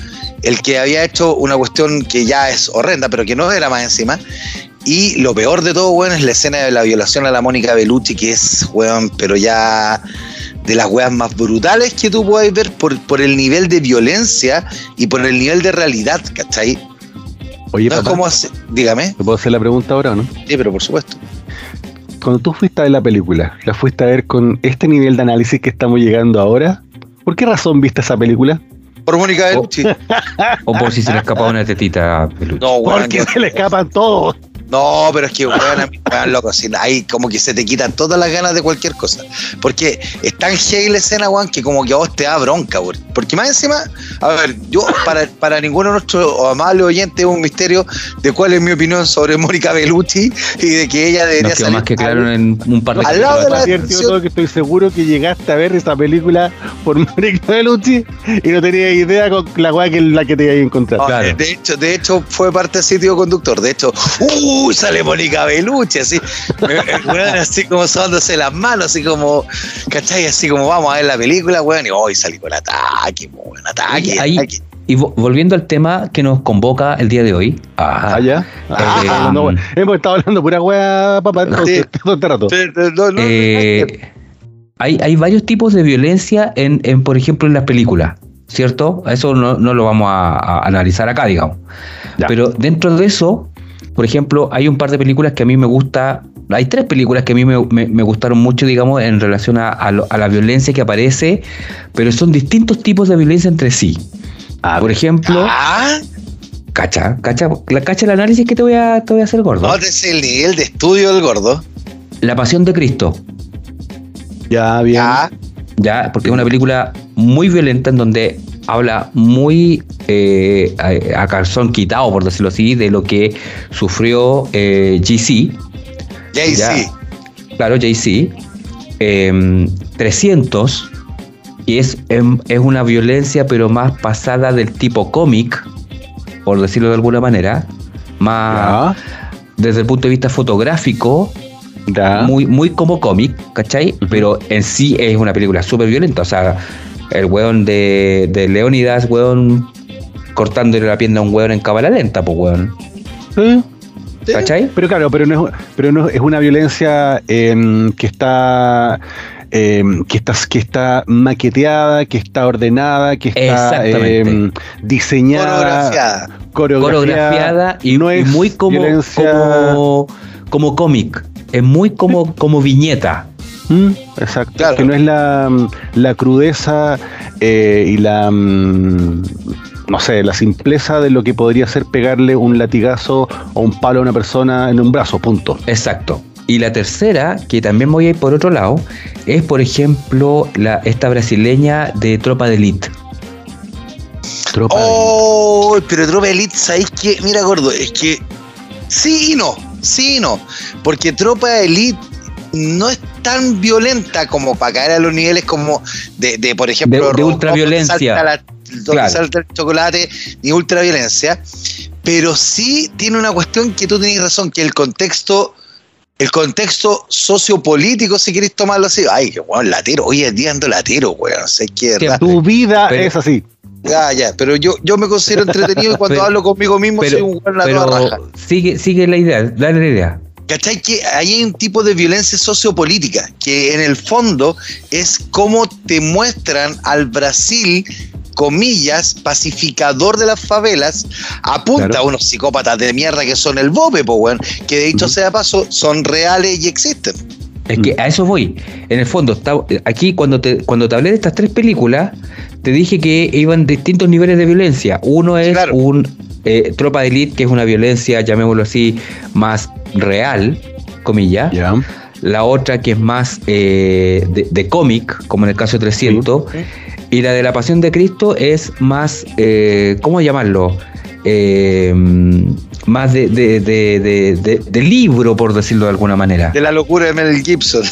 el que había hecho una cuestión que ya es horrenda, pero que no era más encima. Y lo peor de todo, weón, es la escena de la violación a la Mónica Bellucci, que es, weón, pero ya de las weas más brutales que tú puedes ver por, por el nivel de violencia y por el nivel de realidad, ¿cachai? Oye, no es papá, como hace- dígame, ¿te puedo hacer la pregunta ahora o no? sí, pero por supuesto. Cuando tú fuiste a ver la película, ¿la fuiste a ver con este nivel de análisis que estamos llegando ahora? ¿Por qué razón viste esa película? Por Mónica Bellucci. <laughs> O por si se le escapaba una tetita peluche. No, weón. Porque yo- se le escapan todos. No, pero es que, weón, a mí, weón, loco, si ahí como que se te quitan todas las ganas de cualquier cosa. Porque es tan heavy la escena, weón, que como que a vos te da bronca, weón. Porque más encima, a ver, yo, para, para ninguno de nuestros amables oyentes, es un misterio de cuál es mi opinión sobre Mónica Bellucci y de que ella debería quedó salir más que claro en un par de al lado de la- atrás. Cierto, descripción- todo que estoy seguro que llegaste a ver esa película por <laughs> Mónica Bellucci y no tenías idea con la weá que la que te ibas a encontrar. No, Claro. de, hecho, de hecho, fue parte del sitio conductor. De hecho, ¡uh! Sale Mónica Bellucci, así. Weón así como dándose las manos, así como, ¿cachai? Así como vamos a ver la película, weón. Y hoy salí con ataque, buen ataque, Ahí- ataque. Y vo- volviendo al tema que nos convoca el día de hoy. Ah, Ah, ya. Ah, Eh, hablando weá. hemos estado hablando pura weá, papá, entonces, todo este rato. No, no, eh, hay, hay varios tipos de violencia en, en, por ejemplo, en las películas, ¿cierto? Eso no, no lo vamos a, a analizar acá, digamos. Ya. Pero dentro de eso, por ejemplo, hay un par de películas que a mí me gusta. Hay tres películas que a mí me, me- me gustaron mucho, digamos, en relación a, a lo- a la violencia que aparece, pero son distintos tipos de violencia entre sí. Ah, Por ejemplo, Ah, cacha, cacha, la cacha el análisis que te voy a, te voy a hacer gordo. nótese el nivel de estudio del gordo. La pasión de Cristo. ya, bien. Ya, Ya, porque es una película muy violenta en donde habla muy eh, a, a calzón quitado, por decirlo así, de lo que sufrió eh, Ya. sí. claro, JC, eh, 300, y es, em- es una violencia pero más pasada del tipo cómic, por decirlo de alguna manera, más Ya, desde el punto de vista fotográfico, ya. muy, muy como cómic, ¿cachai? Pero en sí es una película súper violenta. O sea, el weón de, de Leónidas, weón, cortándole la pierna a un weón en cámara lenta, pues weón. ¿Sí? ¿Cachai? Pero claro, pero no es, pero no es una violencia em, que está em, que está que está maqueteada, que está ordenada, que está em, diseñada, coreografiada, y, no es muy como, como, como cómic, es muy como, como viñeta. Mm, exacto, que no es la, la crudeza eh, y la mm, no sé, la simpleza de lo que podría ser pegarle un latigazo o un palo a una persona en un brazo, punto. Exacto. Y la tercera, que también voy a ir por otro lado, es por ejemplo la, esta brasileña de Tropa de Elite. Tropa oh, pero Tropa de Elite, ¿sabéis qué? Mira, gordo, es que sí y no, sí y no. Porque Tropa de Elite no es tan violenta como para caer a los niveles como de, por ejemplo, de, de ultraviolencia donde salta el chocolate, ni ultraviolencia, pero sí tiene una cuestión que tú tenés razón, que el contexto, el contexto sociopolítico, si queréis tomarlo así, ay, que weón, latero, hoy en día ando latero, weón, no sé qué. Tu vida es así. Ya, ya, pero yo, yo me considero entretenido y cuando <laughs> hablo conmigo mismo soy un weón la pero raja. Sigue, sigue la idea, dale la idea. ¿Cachai? Que ahí hay un tipo de violencia sociopolítica, que en el fondo es cómo te muestran al Brasil comillas, pacificador de las favelas, apunta a unos psicópatas de mierda que son el Bobe, po, que de hecho sea paso, son reales y existen. Es que a eso voy. En el fondo, aquí cuando te, cuando te hablé de estas tres películas, te dije que iban distintos niveles de violencia. Uno es un eh, tropa de élite, que es una violencia, llamémoslo así, más real, comillas. La otra que es más eh, de, cómic, como en el caso de 300. Y la de la Pasión de Cristo es más, eh, ¿cómo llamarlo? Eh, más de, de, libro, por decirlo de alguna manera. De la locura de Mel Gibson.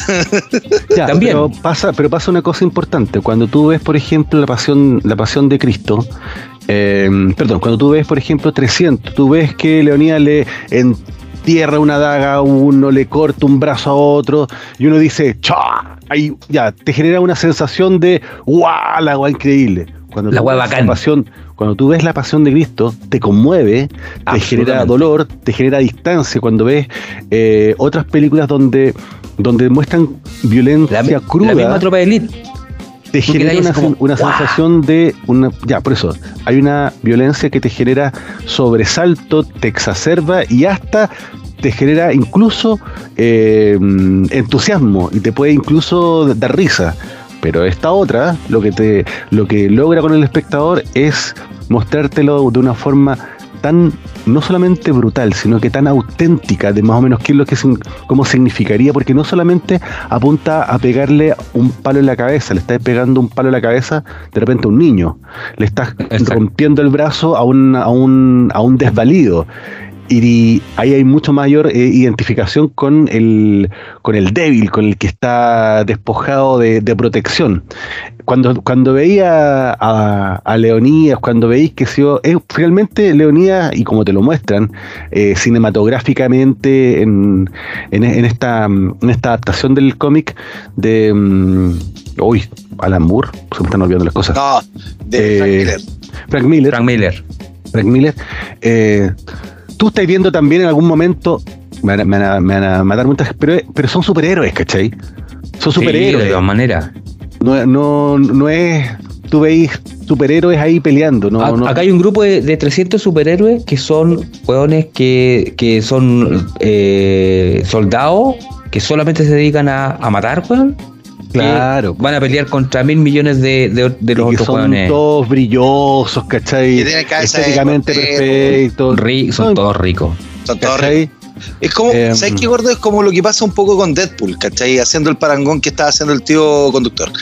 <laughs> También. Pero pasa, pero pasa una cosa importante. Cuando tú ves, por ejemplo, la pasión, la pasión de Cristo, eh, perdón, cuando tú ves, por ejemplo, 300, tú ves que Leonidas le entierra una daga a uno, le corta un brazo a otro, y uno dice, ¡chá! ahí ya te genera una sensación de ¡guau! La agua increíble. Cuando la bacán. Pasión, cuando tú ves la pasión de Cristo, te conmueve, te genera dolor, te genera distancia. Cuando ves eh, otras películas donde, donde muestran violencia cruda. La misma tropa de elite. Te genera una, sensación de una. Ya, por eso. Hay una violencia que te genera sobresalto, te exacerba y hasta te genera incluso eh, entusiasmo y te puede incluso dar risa. Pero esta otra, lo que te, lo que logra con el espectador es mostrártelo de una forma tan no solamente brutal, sino que tan auténtica de más o menos qué es lo que cómo significaría, porque no solamente apunta a pegarle un palo en la cabeza, le estás pegando un palo en la cabeza de repente a un niño, le estás rompiendo el brazo a un, a un, a un desvalido y ahí hay mucho mayor eh, identificación con el, con el débil, con el que está despojado de, protección. Cuando, cuando veía a, a Leonidas, cuando veis que si es realmente Leonidas, y como te lo muestran eh, cinematográficamente en, en, esta, en esta adaptación del cómic de... Um, uy, Alan Moore, se me están olvidando las cosas. No, de Frank eh, Miller. Frank Miller. Frank Miller. Frank Miller. Tú estás viendo también en algún momento, me van a, matar muchas, pero, pero son superhéroes, ¿cachai? Son superhéroes. de todas maneras. No, no, no es, tú veis superhéroes ahí peleando. No, Acá hay un grupo de, 300 superhéroes que son hueones que, que son eh, soldados que solamente se dedican a, matar, weón. Claro. Van a pelear contra mil millones de, de, los otros son todos brillosos, ¿cachai? Estéticamente perfectos. son todos ricos. Son todos ricos. Es como, eh, ¿sabes qué gordo? Es como lo que pasa un poco con Deadpool, ¿cachai? Haciendo el parangón que estaba haciendo el tío conductor.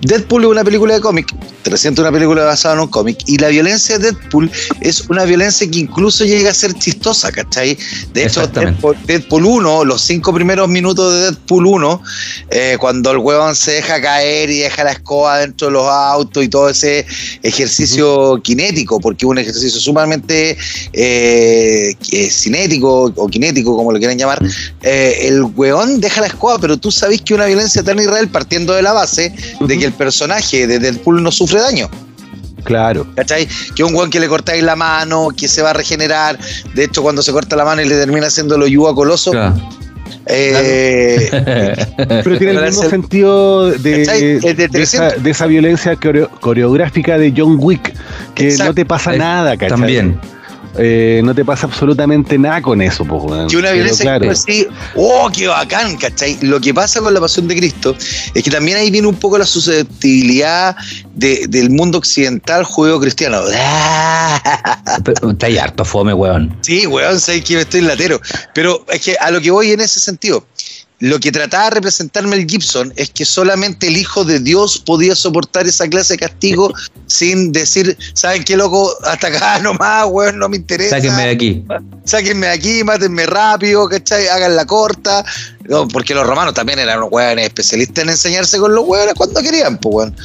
Deadpool es una película de cómic, 300 una película basada en un cómic, y la violencia de Deadpool es una violencia que incluso llega a ser chistosa, ¿cachai? De hecho, Deadpool, 1, los cinco primeros minutos de Deadpool 1, eh, cuando el huevón se deja caer y deja la escoba dentro de los autos y todo ese ejercicio cinético, porque es un ejercicio sumamente eh, cinético o como lo quieran llamar, eh, el weón deja la escoba, pero tú sabes que una violencia tan Israel partiendo de la base de que el personaje de Deadpool no sufre daño. Claro. ¿Cachai? Que un weón que le cortáis la mano, que se va a regenerar. De hecho, cuando se corta la mano y le termina haciendo lo yuga coloso. Claro. eh, <laughs> Pero tiene el <laughs> mismo sentido de, esa, 300. de esa violencia coreo- coreográfica de John Wick, que Exacto. no te pasa nada, ¿cachai? También. Eh, no te pasa absolutamente nada con eso, pues, weón. que una violencia claro. que tú decís, oh, qué bacán, ¿cachai? Lo que pasa con la pasión de Cristo es que también ahí viene un poco la susceptibilidad de- del mundo occidental judeo-cristiano. <laughs> Está ahí harto fome, weón. Sí, weón, sé que estoy latero. Pero es que a lo que voy en ese sentido, lo que trataba de representarme el Gibson es que solamente el Hijo de Dios podía soportar esa clase de castigo <laughs> sin decir, ¿saben qué loco? Hasta acá <laughs> nomás, weón, no me interesa. Sáquenme de aquí. sáquenme de aquí, mátenme rápido, ¿cachai? Hagan la corta. No, porque los romanos también eran unos hueones especialistas en enseñarse con los hueones cuando querían, pues, weón.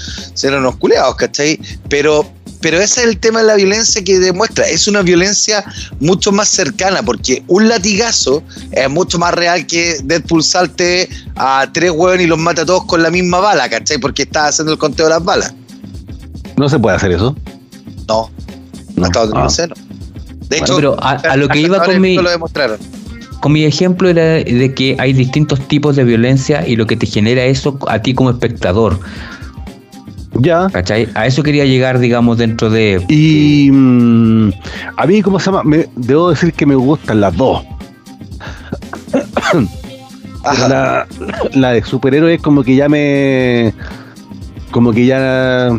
Eran unos culeados, ¿cachai? Pero, pero ese es el tema de la violencia que demuestra. Es una violencia mucho más cercana, porque un latigazo es mucho más real que Deadpool salte a tres hueones y los mata a todos con la misma bala, ¿cachai? Porque está haciendo el conteo de las balas. No se puede hacer eso. No, No. hasta donde Ah. no. De Bueno, hecho, pero a, a lo que iba con mi, lo demostraron. con mi ejemplo era de que hay distintos tipos de violencia y lo que te genera eso a ti como espectador. Ya. ¿Cachai? A eso quería llegar, digamos, dentro de. Y mm, a mí, ¿cómo se llama? Me- debo decir que me gustan las dos. <coughs> La, la de superhéroes como que ya me... Como que ya...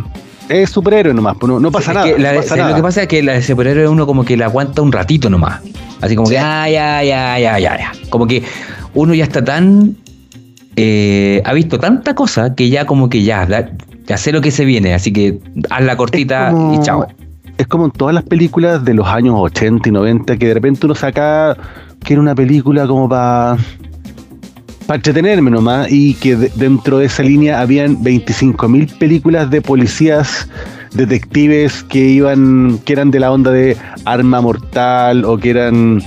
Es superhéroe nomás, pues no, no pasa nada. que la- no pasa ¿sabes nada. Lo que pasa es que la de superhéroe uno como que la aguanta un ratito nomás. Así como que, ah, ya, ya, ya, ya, ya. Como que uno ya está tan. eh, ha visto tanta cosa que ya como que ya, ya sé lo que se viene. Así que haz la cortita como- y chao. Es como en todas las películas de los años 80 y 90 que de repente uno saca que era una película como para para entretenerme nomás y que de- dentro de esa línea habían 25.000 películas de policías detectives que iban que eran de la onda de arma mortal o que eran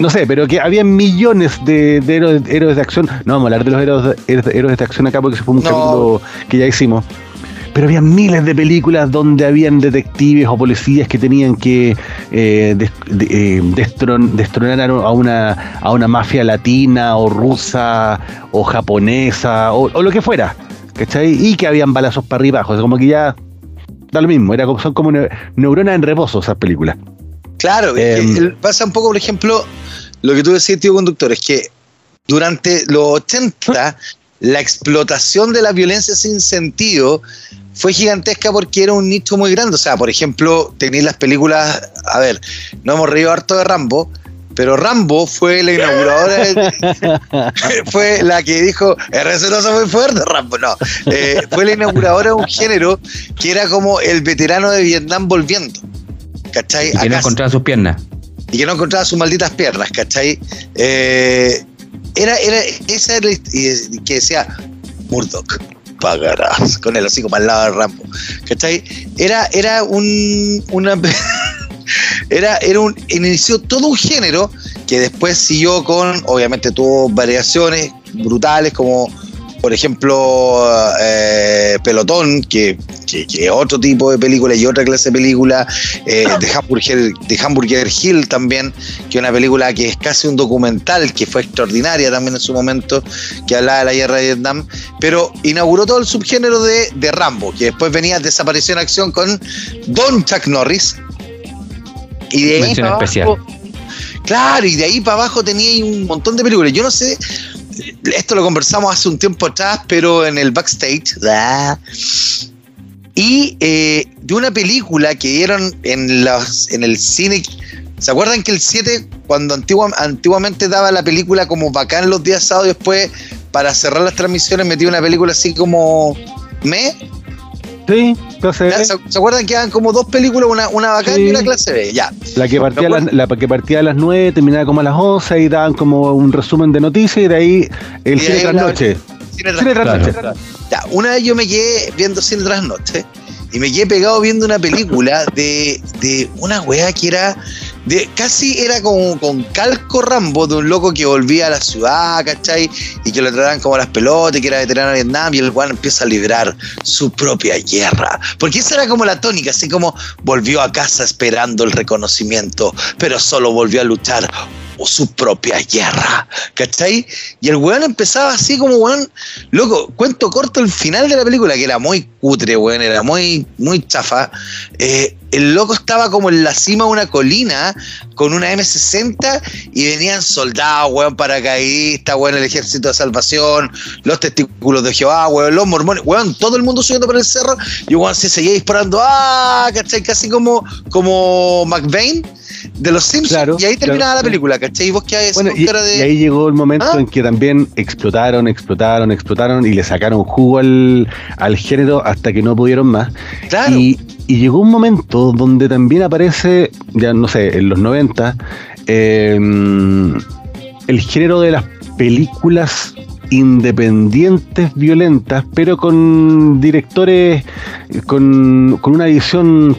no sé, pero que habían millones de, de héroes, héroes de acción. No vamos a hablar de los héroes, héroes, héroes de acción acá porque fue un No. capítulo que ya hicimos. Pero había miles de películas donde habían detectives o policías que tenían que eh, des- de- eh, destron- destronar a una, a una mafia latina o rusa o japonesa o, o lo que fuera. ¿Cachai? Y que habían balazos para arriba y abajo. O sea, como que ya da lo mismo. Era como, son como neu- neuronas en reposo esas películas. Claro, es que el- pasa un poco, por ejemplo, lo que tú decías, tío conductor, es que durante los 80 la explotación de la violencia sin sentido fue gigantesca porque era un nicho muy grande. O sea, por ejemplo, tenéis las películas, a ver, no hemos reído harto de Rambo, pero Rambo fue la inauguradora, de- <laughs> fue la que dijo, el recetoso muy fuerte, Rambo, no, Eh, fue la inauguradora de un género que era como el veterano de Vietnam volviendo. ¿Cachai? Y que no encontraba sus piernas. y que no encontraba sus malditas piernas, ¿cachai? Eh, era, era, esa era y que decía, Murdoch, pagarás, con él así como al lado de Rambo, ¿cachai? Era, era un, una, <laughs> era, era un, inició todo un género que después siguió con, obviamente tuvo variaciones brutales como, por ejemplo, eh, Pelotón, que, es otro tipo de película y otra clase de película, eh, <laughs> de, Hamburger, de Hamburger Hill también, que es una película que es casi un documental, que fue extraordinaria también en su momento, que hablaba de la guerra de Vietnam, pero inauguró todo el subgénero de, de Rambo, que después venía Desaparición en Acción con Don Chuck Norris. Y de ahí Mención para especial. abajo- Claro, y de ahí para abajo tenía un montón de películas. Yo no sé, esto lo conversamos hace un tiempo atrás, pero en el backstage. Y eh, de una película que dieron en, en el cine. ¿Se acuerdan que el 7, cuando antigua- antiguamente daba la película como bacán los días sábados, después para cerrar las transmisiones metía una película así como me? Sí, clase. ¿Se, se acuerdan que eran como dos películas, una, una bacán Sí. y una clase B? Ya. La que, partía a ¿Me las, la que partía a las 9, terminaba como a las 11 y daban como un resumen de noticias y de ahí el Y cine ahí tras noche. Cine Cine tras Claro. noche. Ya, una vez yo me quedé viendo cine tras noche y me quedé pegado viendo una película de, de una weá que era de, casi era como con calco Rambo de un loco que volvía a la ciudad, ¿cachai? Y que lo trataban como las pelotas, que era veterano de Vietnam, y el weón empieza a librar su propia guerra. Porque esa era como la tónica, así como volvió a casa esperando el reconocimiento, pero solo volvió a luchar su propia guerra, ¿cachai? Y el weón empezaba así como, weón, loco, cuento corto el final de la película, que era muy cutre, weón, era muy, muy chafa. Eh, el loco estaba como en la cima de una colina con una M60 y venían soldados, weón, paracaidistas, weón, el ejército de salvación, los testículos de Jehová, weón, los mormones, weón, todo el mundo subiendo por el cerro y weón se seguía disparando, ah, ¿cachai? Casi como, como McVeigh de los Simpsons. y ahí terminaba la película, ¿cachai? Y vos qué bueno, y, de... y, ahí llegó el momento ¿Ah? en que también explotaron, explotaron, explotaron y le sacaron jugo al, al género hasta que no pudieron más. Claro. Y, y llegó un momento donde también aparece, ya no sé, en los 90, eh, el género de las películas independientes violentas, pero con directores con, con una visión,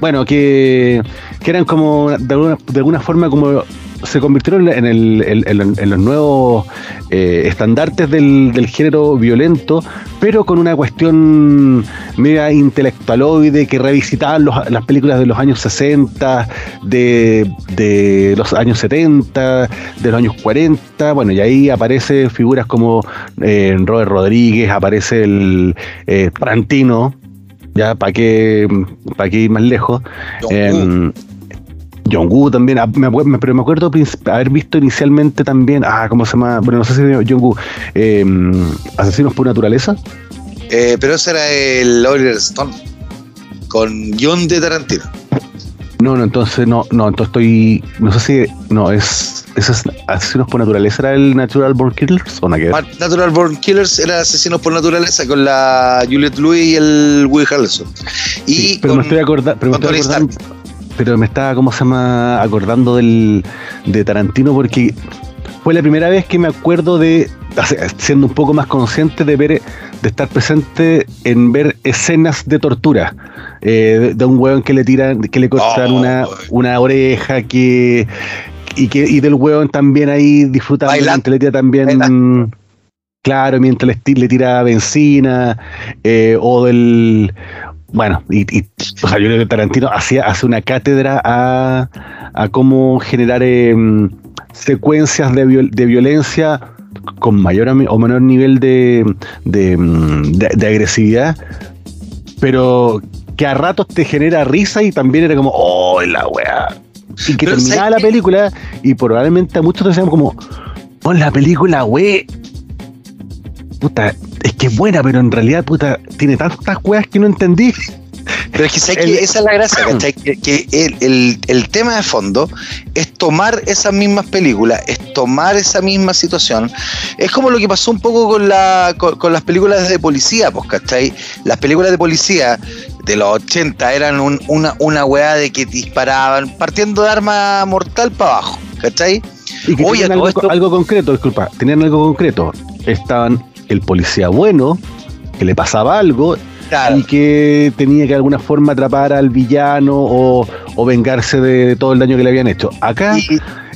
bueno, que que eran como de alguna, de alguna forma como se convirtieron en, el, en, los nuevos eh, estandartes del, género violento, pero con una cuestión media intelectualoide que revisitaban las películas de los años 60, de, de, los años 70, de los años 40. Bueno, y ahí aparece figuras como eh, Robert Rodríguez, aparece el eh, Tarantino, ya para qué, para qué ir más lejos. John Woo también, ah, pero me acuerdo haber visto inicialmente también, ah, ¿cómo se llama? Bueno, no sé si John Woo, em, Asesinos por Naturaleza. Eh, pero ese era el Oliver Stone, con John de Tarantino. No, no, entonces no, no, entonces estoy, no sé si, no, es, es Asesinos por Naturaleza era el Natural Born Killers o no Natural Born Killers era Asesinos por Naturaleza con la Juliette Louis y el Will Harrelson. Y pero me estoy, acordando, pero pero me estaba, ¿cómo se llama?, acordando del, de Tarantino porque fue la primera vez que me acuerdo de, siendo un poco más consciente de ver, de estar presente en ver escenas de tortura. Eh, de, un hueón que le tiran, que le cortan una, oh, una oreja, que y que y del hueón también ahí disfrutando mientras le tira también claro mientras le, le tira benzina eh, o del bueno, y, o sea, yo creo que Tarantino hacía, hace una cátedra a, a cómo generar em, secuencias de, de, violencia con mayor o menor nivel de, em, de, de, agresividad, pero que a ratos te genera risa y también era como, oh, la weá. Y que terminaba la película y probablemente a muchos te decían como, oh, la película, wey. Puta, es que es buena, pero en realidad, puta, tiene tantas weas que no entendí. Pero es que, que esa es la gracia, <clears throat> ¿cachai? Que, el, tema de fondo es tomar esas mismas películas, es tomar esa misma situación. Es como lo que pasó un poco con, la, con, las películas de policía, pues, ¿cachai? Las películas de policía de los 80 eran una, una weá de que disparaban partiendo de arma mortal para abajo, ¿cachai? Y que Oye, algo, algo concreto, disculpa, tenían algo concreto. Estaban el policía bueno, que le pasaba algo y que tenía que de alguna forma atrapar al villano o, vengarse de, todo el daño que le habían hecho. Acá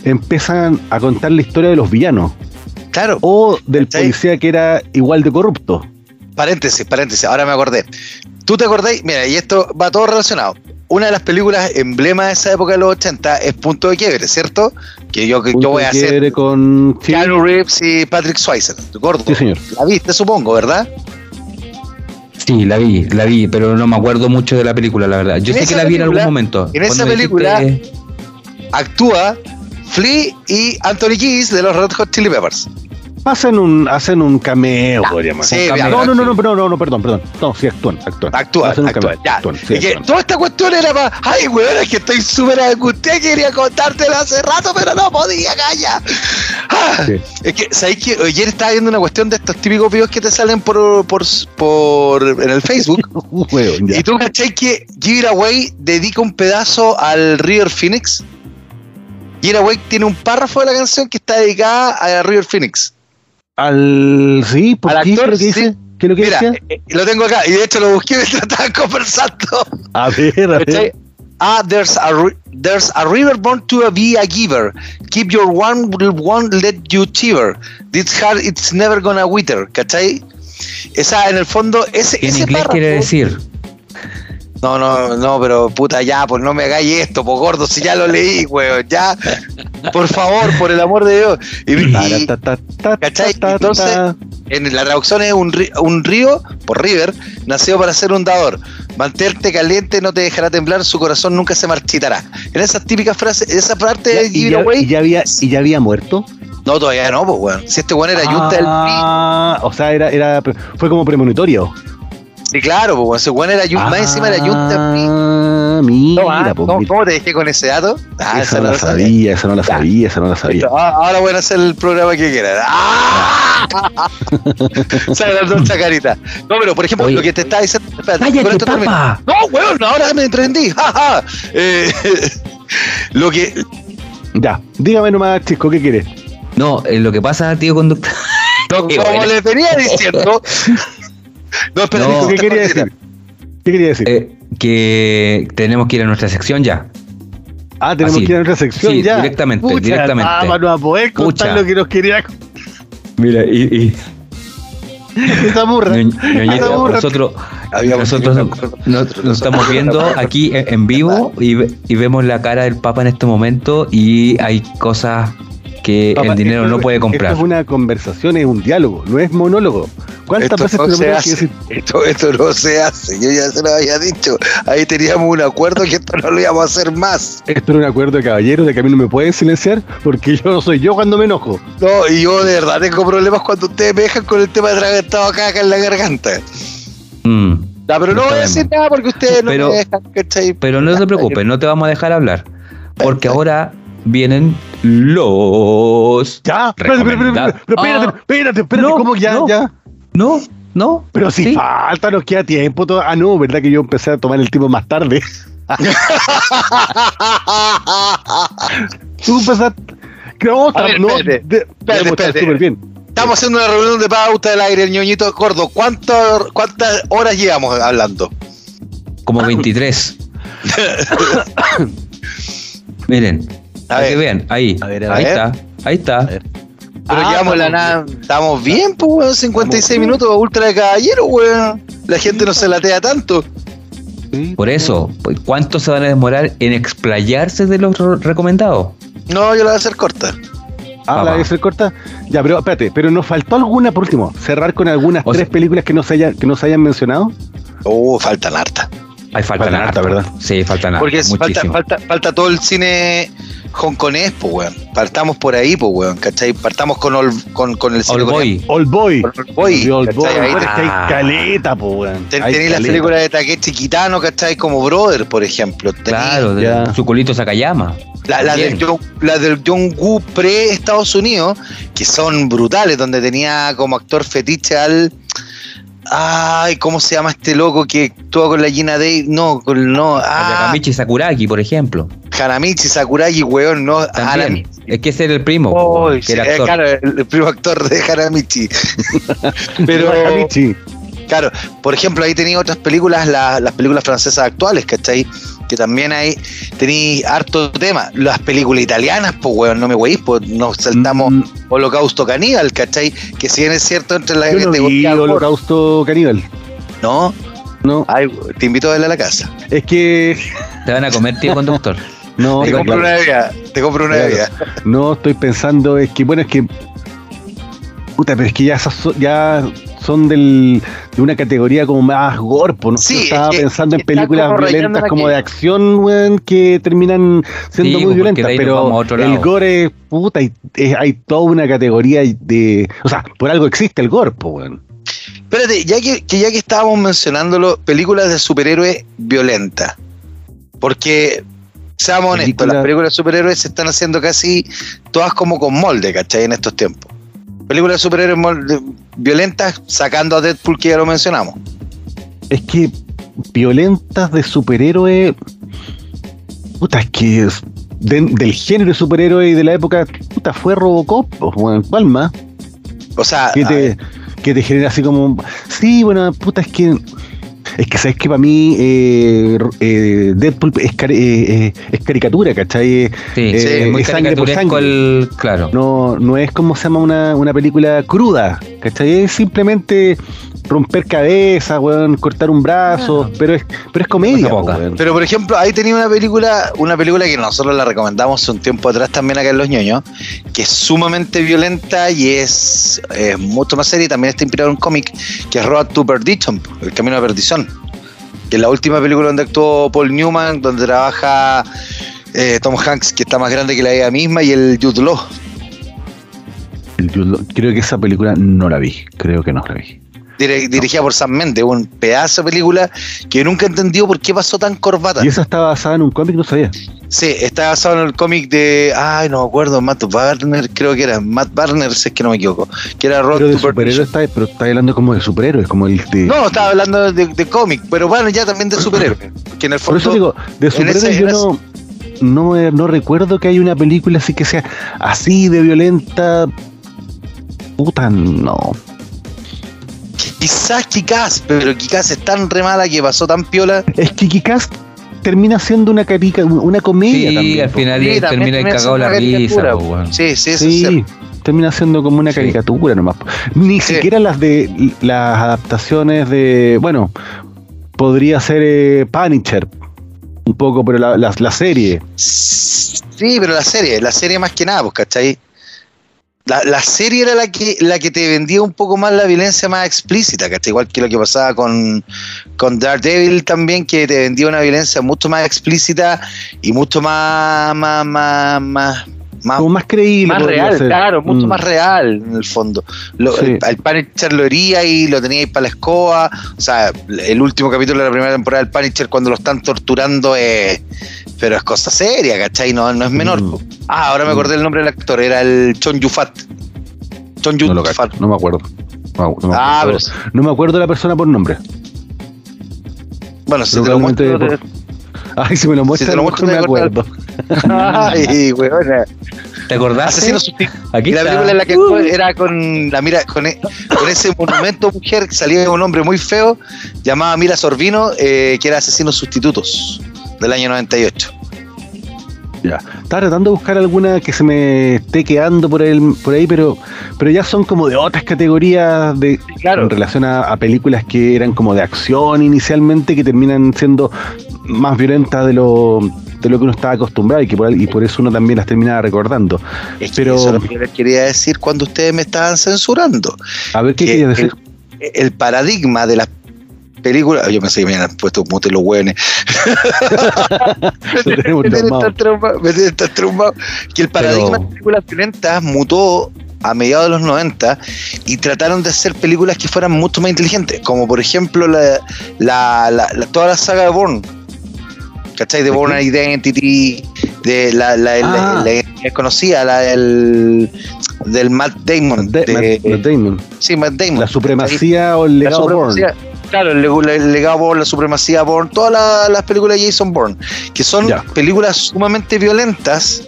empiezan a contar la historia de los villanos. Claro. O del policía que era igual de corrupto. Paréntesis, paréntesis, ahora me acordé. ¿Tú te acordáis? Mira, y esto va todo relacionado. Una de las películas emblema de esa época de los 80 es Punto de Quiebre, ¿cierto? Que yo, yo voy a hacer. con Keanu Reeves y Patrick Swayze, gordo. Sí, señor. La viste, supongo, ¿verdad? Sí, la vi, la vi, pero no me acuerdo mucho de la película, la verdad. Yo sé que la vi en algún momento. En esa película actúa Flea y Anthony Kiedis de los Red Hot Chili Peppers. Hacen un, hacen un cameo, podríamos sí, no, no, no, no, no, no, no, perdón, perdón. No, sí, actúan, actúan. Actúan, hacen actúan, ya. Actúan, sí, y que toda esta cuestión era para, ay, weón, es que estoy súper angustiado, quería contártela hace rato, pero no podía, calla. Ah, Es que, ¿sabéis que ayer estaba viendo una cuestión de estos típicos videos que te salen por, por, por en el Facebook? <laughs> y tú, ¿cachai que Give Away dedica un pedazo al River Phoenix? Give Away tiene un párrafo de la canción que está dedicada a River Phoenix. Al. Sí, ¿por Al actor, ¿Qué dice? ¿Qué lo que Mira, eh, lo tengo acá y de hecho lo busqué <laughs> mientras estaban conversando. A ver, a ver. Ah, there's a, there's a river born to be a giver. Keep your one, won't let you chiver. This heart, it's never gonna wither. ¿Cachai? Esa, en el fondo, ese. En inglés quiere decir. No, no, no, pero puta, ya, pues no me hagáis esto, pues gordo, si ya lo leí, weón, ya. Por favor, por el amor de Dios. Y, ¿Cachai? Entonces, en la traducción es un río, un río, por river, nació para ser un dador. Manterte caliente no te dejará temblar, su corazón nunca se marchitará. En esas típicas frases, esa parte de ¿Y, ya, ¿y ya, había, ¿Y ya había muerto? No, todavía no, pues, weón. Si este weón era Junta del Ah, o sea, era, era, fue como premonitorio. Sí, claro, pues ese weón era más encima era Junta Ah, mira, ah, ¿cómo, ¿cómo, te dejé con ese dato? Ah, esa, no la sabía, esa no la sabía, esa no la sabía. Ahora voy a hacer el programa que quieran. ¡Ah! <laughs> Sale la dos carita. No, pero por ejemplo, lo que te está diciendo. Espérate, con esto No, weón, ahora me emprendí. eh, <laughs> lo que. Ya, dígame nomás, chico, ¿qué quieres? No, eh, lo que pasa, tío conductor. No, <laughs> como les venía diciendo. <laughs> No, espera, ¿qué quería decir? ¿Qué quería decir? Eh, que tenemos que ir a nuestra sección ya. Ah, tenemos que ir a nuestra sección sí, ya. Directamente, directamente. Ah, no poder contar Pucha. lo que nos quería. Mira, y. y <laughs> Esa burra. Ñoñito, burra. nosotros, nosotros nos, nos estamos <laughs> viendo aquí en, vivo y, y vemos la cara del Papa en este momento y hay cosas que Papá, el dinero esto- no puede comprar. Esto es una conversación, es un diálogo, no es monólogo. ¿Cuántas Esto veces no te lo se hace. decir? Esto, esto no se hace. Yo ya se lo había dicho. Ahí teníamos un acuerdo que esto no lo íbamos a hacer más. Esto era un acuerdo de caballeros de que a mí no me pueden silenciar porque yo no soy yo cuando me enojo. No, y yo de verdad tengo problemas cuando ustedes me dejan con el tema de tragantado acá, acá en la garganta. Mm. No, pero no voy a decir nada porque ustedes no Pero- me dejan, ¿cachai? Pero no se preocupen, no te vamos a dejar hablar. Porque ahora vienen los. Ya, espérate, espérate, espérate, pero espérate, Ah. espérate, espérate, No, ¿cómo ya, no. ya? No, no. Pero si Sí. falta, nos queda tiempo. todo- Ah, no, ¿verdad que yo empecé a tomar el tiempo más tarde? <laughs> Tú empezaste. No, ver, no, espérate, de- debemos estar espérate. súper bien. Estamos haciendo una reunión de pauta del aire, el ñoñito gordo. ¿Cuánto, ¿Cuántas horas llevamos hablando? Como 23. <laughs> Miren, A para ver. que vean, ahí, A ver, a ahí ver. está, ahí está. A ver. Pero Ah, llevamos la estamos nada. Estamos bien, pues, weón. 56 minutos, ultra de caballero, weón. La gente no se latea tanto. Por eso, pues, ¿cuánto se van a demorar en explayarse de los re- recomendados? No, yo la voy a hacer corta. Ah, Papá. la de ser corta. Ya, pero espérate, pero nos faltó alguna por último. Cerrar con algunas O tres sea- películas que no se hayan, que no se hayan mencionado. Oh, faltan harta. Hay falta Faltan harta, ¿verdad? Sí, falta nada. Porque falta, falta todo el cine hongkonés, pues, weón. Partamos por ahí, pues, weón, ¿cachai? Partamos con, Ol- con, con el coreano. Boy. Old Boy. Con Old Boy, Old Boy. Ahí Bueno, es que hay Ah. caleta, po, weón. ten- Hay Tenéis las películas de Takeshi Kitano, ¿cachai? Como Brother, por ejemplo. Tenéis Claro, de Ya. su culito Sakayama. La, la, del. John, la del John Woo pre-Estados Unidos, que son brutales, donde tenía como actor fetiche al. Ay, ¿cómo se llama este loco que actúa con la Gina Day? No, con, no. Ah, Yakamichi Sakuragi, por ejemplo. Hanamichi Sakuragi, weón, no. También. Hanamichi. Es que ese era el primo, Oh, que sí, era eh, actor. claro, el, el primo actor de Hanamichi. <laughs> Pero, Nakamichi. claro, por ejemplo, ahí tenía otras películas, la- las películas francesas actuales, ¿cachai? Que también hay, tenéis harto tema. Las películas italianas, pues, weón, no me weís, pues nos saltamos Mm, Holocausto Caníbal, ¿cachai? Que si bien es cierto entre la Yo no vi Holocausto Caníbal. ¿no? No, Ay, te invito a verla a la casa. es que. Te van a comer, tío conductor. <laughs> No, Te claro, compro una bebida, te compro una Claro. bebida. no estoy pensando, es que, bueno, es que. Puta, pero es que ya, ya son del, de una categoría como más gorpo, ¿no? Sí, estaba es que pensando en películas violentas como que- de acción, weón, que terminan siendo Sí, muy porque violentas, pero el gore, puta, y- es- hay toda una categoría de. O sea, por algo existe el gorpo, weón. Espérate, ya que, que ya que estábamos mencionándolo, películas de superhéroes violentas. Porque, seamos honestos, Película- las películas de superhéroes se están haciendo casi todas como con molde, ¿cachai? En estos tiempos. Películas de superhéroes violentas, sacando a Deadpool, que ya lo mencionamos. Es que violentas de superhéroe. Puta, es que es de- del género de superhéroe y de la época, puta, fue Robocop, ¿cuál más? O sea, Que te, que te genera así como. Sí, bueno, puta, es que. Es que sabes que para mí eh, eh, Deadpool es, eh, es, caricatura, ¿cachai? Sí, sí muy sangre por sangre. claro. No, no es como se llama una, una película cruda, ¿cachai? Es simplemente romper cabeza, weón, cortar un brazo, pero es pero es comedia. Pero por ejemplo, ahí tenía una película, una película que nosotros la recomendamos un tiempo atrás también acá en Los ñoños, que es sumamente violenta y es, mucho más seria y también está inspirado en un cómic que es Road to Perdition, El Camino a Perdición. Que es la última película donde actuó Paul Newman, donde trabaja eh, Tom Hanks, que está más grande que la ella misma, y el Jude Law. Creo que esa película no la vi, creo que no la vi dirigida por Sam Mendes, un pedazo de película que nunca entendió por qué pasó tan corbata. ¿Y esa está basada en un cómic? No sabía. Sí, está basado en el cómic de, ay, no me acuerdo, Matt Barner, creo que era, Matt Barner, si es que no me equivoco, que era Rock Pero de superhéroes está, pero está hablando como de superhéroes, como el de... No, estaba hablando de, cómic, pero bueno, ya también de superhéroes. Que en el fondo, Por eso digo, de superhéroes yo no... No, no recuerdo que haya una película así que sea así de violenta. Puta, no. Quizás Kikaz, pero Kikaz es tan re mala que pasó tan piola. Es que Kikaz termina siendo una carica, una comedia sí, también. al final termina cagado la risa. Sí, sí, sí. termina siendo como una caricatura nomás. Ni siquiera las de las adaptaciones de, bueno, podría ser eh, Punisher, un poco, pero la, la, serie. Sí, pero la serie, la serie más que nada, pues, ¿cachai? La, serie era la que, la que te vendía un poco más la violencia más explícita, ¿cachai? Igual que lo que pasaba con, con Daredevil también, que te vendía una violencia mucho más explícita y mucho más, más, más, más, más, más creíble. Más real, claro, mucho mm. más real en el fondo. Lo, El, Punisher lo hería y lo tenía ahí para la escoba. O sea, el último capítulo de la primera temporada del Punisher, cuando lo están torturando, eh, pero es cosa seria, ¿cachai? No, no es menor. Mm. Ah, ahora me mm. acordé el nombre del actor, era el Chon Yufat. Chon Yufat. No, me acuerdo. No, me ah, acuerdo. no me acuerdo de la persona por nombre. Bueno, si te lo muestro. <laughs> Ay, si me lo muestras, si te lo muestro, me acuerdo. <laughs> Ay, weón. ¿Te acordás? Asesino Aquí la película en la que uh. era con la mira, con, e, con, ese monumento mujer que salía un hombre muy feo, llamado Mira Sorbino, eh, que era Asesinos Sustitutos, del año 98. Ya. Estaba tratando de buscar alguna que se me esté quedando por, el, por ahí, pero, pero ya son como de otras categorías de, en relación a, películas que eran como de acción inicialmente, que terminan siendo más violentas de lo, de lo que uno estaba acostumbrado y que por, y por eso uno también las terminaba recordando. pero, eso es lo que les quería decir cuando ustedes me estaban censurando. A ver qué querías decir. el paradigma de las película. Yo pensé que me habían puesto mute los hueones. <laughs> me tienen tan traumado. Que el paradigma de películas violentas mutó a mediados de los 90 y trataron de hacer películas que fueran mucho más inteligentes, como por ejemplo la, la, toda la saga de Bourne. ¿Cachai? De Bourne Identity, de la, la, ah. conocida, la del, del Matt Damon. De, Matt, Damon. Sí, Matt Damon. La supremacía o el legado Bourne Claro, el, legado Bourne, la supremacía Bourne, todas las películas de Jason Bourne, que son películas sumamente violentas,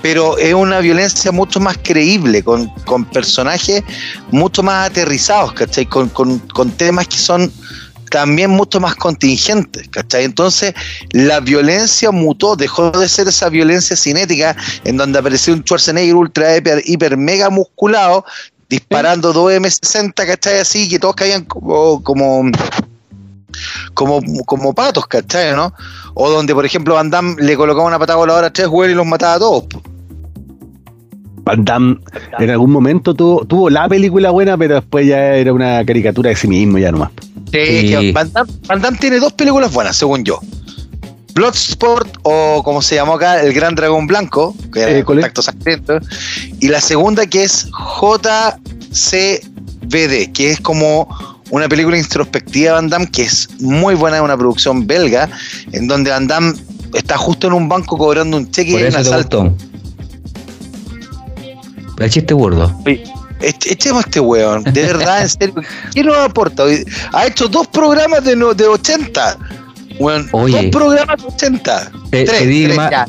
pero es una violencia mucho más creíble, con, personajes mucho más aterrizados, ¿cachai? Con, con, temas que son también mucho más contingentes, ¿cachai? Entonces, la violencia mutó, dejó de ser esa violencia cinética en donde apareció un Schwarzenegger ultra hiper, mega musculado disparando dos M60, ¿cachai? Así que todos caían como, como, como, como patos, ¿cachai? ¿no? O donde, por ejemplo, Van Damme le colocaba una patada voladora a tres güeyes y los mataba a todos. Van Damme en algún momento tuvo, tuvo la película buena, pero después ya era una caricatura de sí mismo, ya nomás. Sí, Van, Damme, tiene dos películas buenas, según yo. Bloodsport, o como se llamó acá, El Gran Dragón Blanco, que era eh, Contacto Sangriento, y la segunda que es JCVD, que es como una película introspectiva de Van Damme, que es muy buena, es una producción belga, en donde Van Damme está justo en un banco cobrando un cheque y un asalto. El chiste burdo. Echemos este weón, de verdad, en serio. ¿Qué nos aporta? Ha hecho dos programas de, de 80 Bueno, Oye, dos programas 80. tres,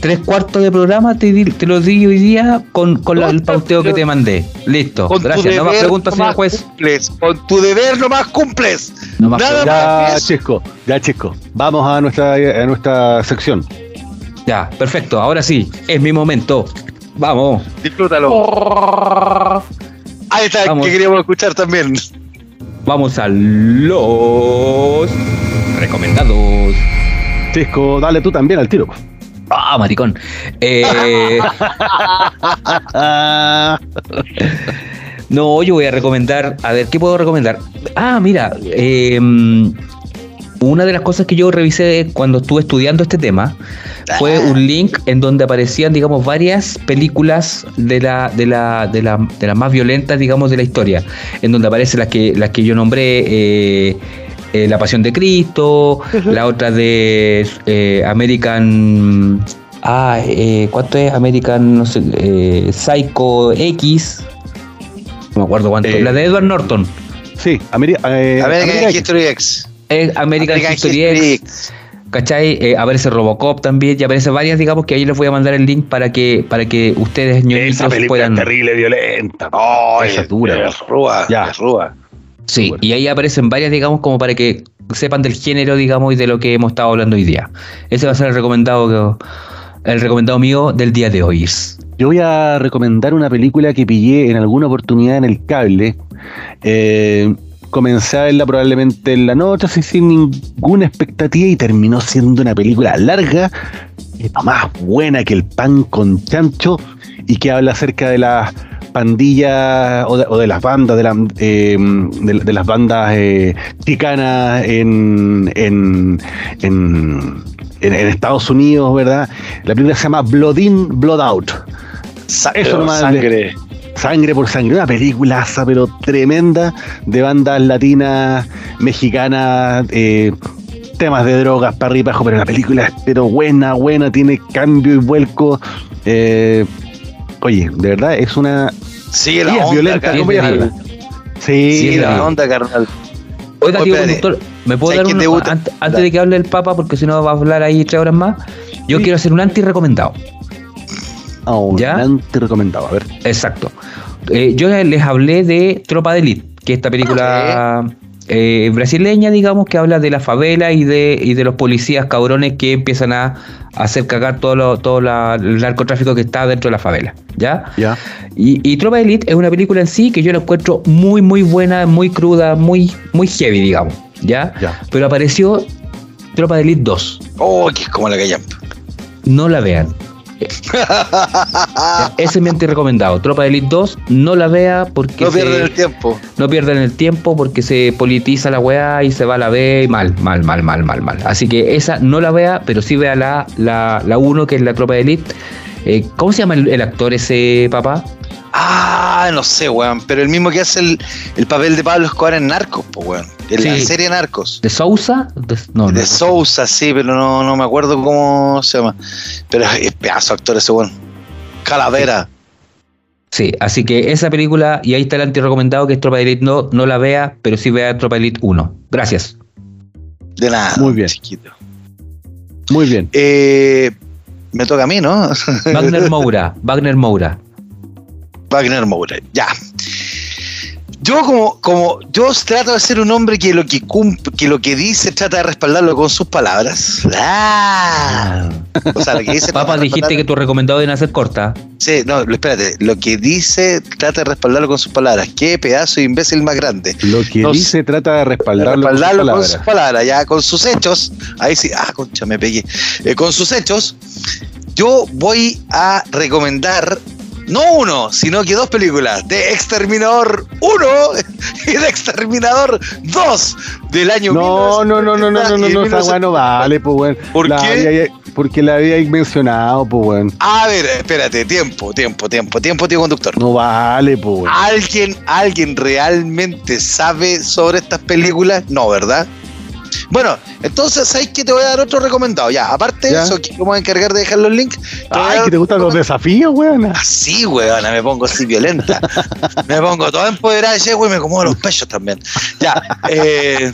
tres, cuartos de programa te, te lo di hoy día con, con el pauteo que te mandé. Listo. Gracias. No más preguntas, señor juez. con tu deber nomás cumples. No más Nada ya, más. Chisco, ya, Chisco. Vamos a nuestra, a nuestra sección. Ya, perfecto. Ahora sí, es mi momento. Vamos. Disfrútalo. Ahí está, que queríamos escuchar también. Vamos a los recomendados. Chisco, dale tú también al tiro. Ah, maricón. Eh, <laughs> no, yo voy a recomendar. A ver, ¿qué puedo recomendar? Ah, mira. Eh, una de las cosas que yo revisé cuando estuve estudiando este tema fue ah. un link en donde aparecían, digamos, varias películas de la, de la, de la, de las más violentas, digamos, de la historia, en donde aparecen las que, las que yo nombré. Eh, eh, la Pasión de Cristo, la otra de eh, American. Ah, ¿cuánto es? American, no sé, Psycho X. No me acuerdo cuánto. la de Edward Norton. Sí, American History X. American, History X. ¿Cachai? Eh, aparece Robocop también y aparece varias, digamos, que ahí les voy a mandar el link para que para que ustedes ñoñitos Esa puedan. Es terrible, violenta. Oh, esa dura. Es rúa, ya. rúa. Sí, y ahí aparecen varias, digamos, como para que sepan del género, digamos, y de lo que hemos estado hablando hoy día. Ese va a ser el recomendado el recomendado mío del día de hoy. Yo voy a recomendar una película que pillé en alguna oportunidad en el cable. Eh, comencé a verla probablemente en la noche, así sin ninguna expectativa, y terminó siendo una película larga, más buena que el pan con chancho, y que habla acerca de las pandillas o de, las bandas, de, em, de, las bandas eh, chicanas en, en, en, en, Estados Unidos, ¿verdad? La película se llama Blood In, Blood Out. Eso sangre. Sangre por Sangre, una peliculaza, pero tremenda, de bandas latinas, mexicanas, eh, temas de drogas para arriba, pero la película es pero buena, buena, tiene cambio y vuelco. Eh, oye, de verdad es una. Sigue la onda, violenta, Sí, Sigue la onda, carnal. Oiga, tío conductor, ¿me puedo dar un antes, antes de que hable el Papa, porque si no va a hablar ahí tres horas más? Yo quiero hacer un anti-recomendado. ¿Ya? recomendado, a ver. Exacto. Eh, yo les hablé de Tropa de Elite, que es esta película eh, brasileña, digamos, que habla de la favela y de, y de los policías cabrones que empiezan a, hacer cagar todo, todo el narcotráfico que está dentro de la favela. ¿Ya? Ya. Y, Tropa de Elite es una película en sí que yo la encuentro muy, muy buena, muy cruda, muy, muy heavy, digamos. ¿Ya? ya. Pero apareció Tropa de Elite 2. Oh, que es como la que No la vean <laughs> ese es mi recomendado. Tropa de Elite 2, no la vea porque. No pierden el tiempo. No pierden el tiempo porque se politiza la weá y se va a la B y mal, mal, mal, mal, mal, mal. Así que esa no la vea, pero sí vea la 1, la, la que es la Tropa de Elite. Eh, ¿Cómo se llama el actor ese papá? Ah, no sé, weón. Pero el mismo que hace el, papel de Pablo Escobar en Narcos, pues, weón. En la serie Narcos. ¿De Sousa? De, no, de Sousa, sí, pero no, no me acuerdo cómo se llama. Pero es pedazo actor ese weón. Calavera. Sí. así que esa película, y ahí está el anti-recomendado que es Tropa de Elite, no, no la vea, pero sí vea Tropa de Elite 1. Gracias. De nada. Muy bien. Chiquito. Muy bien. Eh, me toca a mí, ¿no? Wagner <laughs> Moura. Wagner Moura. Wagner Moura. Ya. Yo como, como yo trato de ser un hombre que lo que cumple, que lo que dice trata de respaldarlo con sus palabras. Ah. O sea, lo que dice. <laughs> Papá, dijiste que tu recomendado deben hacer corta. Sí, no, espérate. Lo que dice trata de respaldarlo con sus palabras. Qué pedazo de imbécil más grande. Lo que dice trata de respaldarlo, con, sus palabras. Ya con sus hechos. Ahí sí. Ah, concha, me pegué. Eh, con sus hechos. Yo voy a recomendar no uno, sino que dos películas, de Exterminador 1 y de Exterminador 2 del año No, no, no, no, no, no, no, no, esa weá no vale, pues weón. ¿Por qué? porque la había mencionado, pues weón. A ver, espérate, tiempo, tiempo, tiempo, tiempo, tío conductor. No vale, pues weón. ¿Alguien, alguien realmente sabe sobre estas películas? No, ¿verdad? Bueno, entonces, ¿sabes que te voy a dar otro recomendado? Ya, aparte de eso, que vamos a encargar de dejar los links. Ay, que te gustan los desafíos, weón. Así, ah, weón, me pongo así violenta. me pongo todo empoderada de güey, y me acomodo los pechos también. Ya, eh,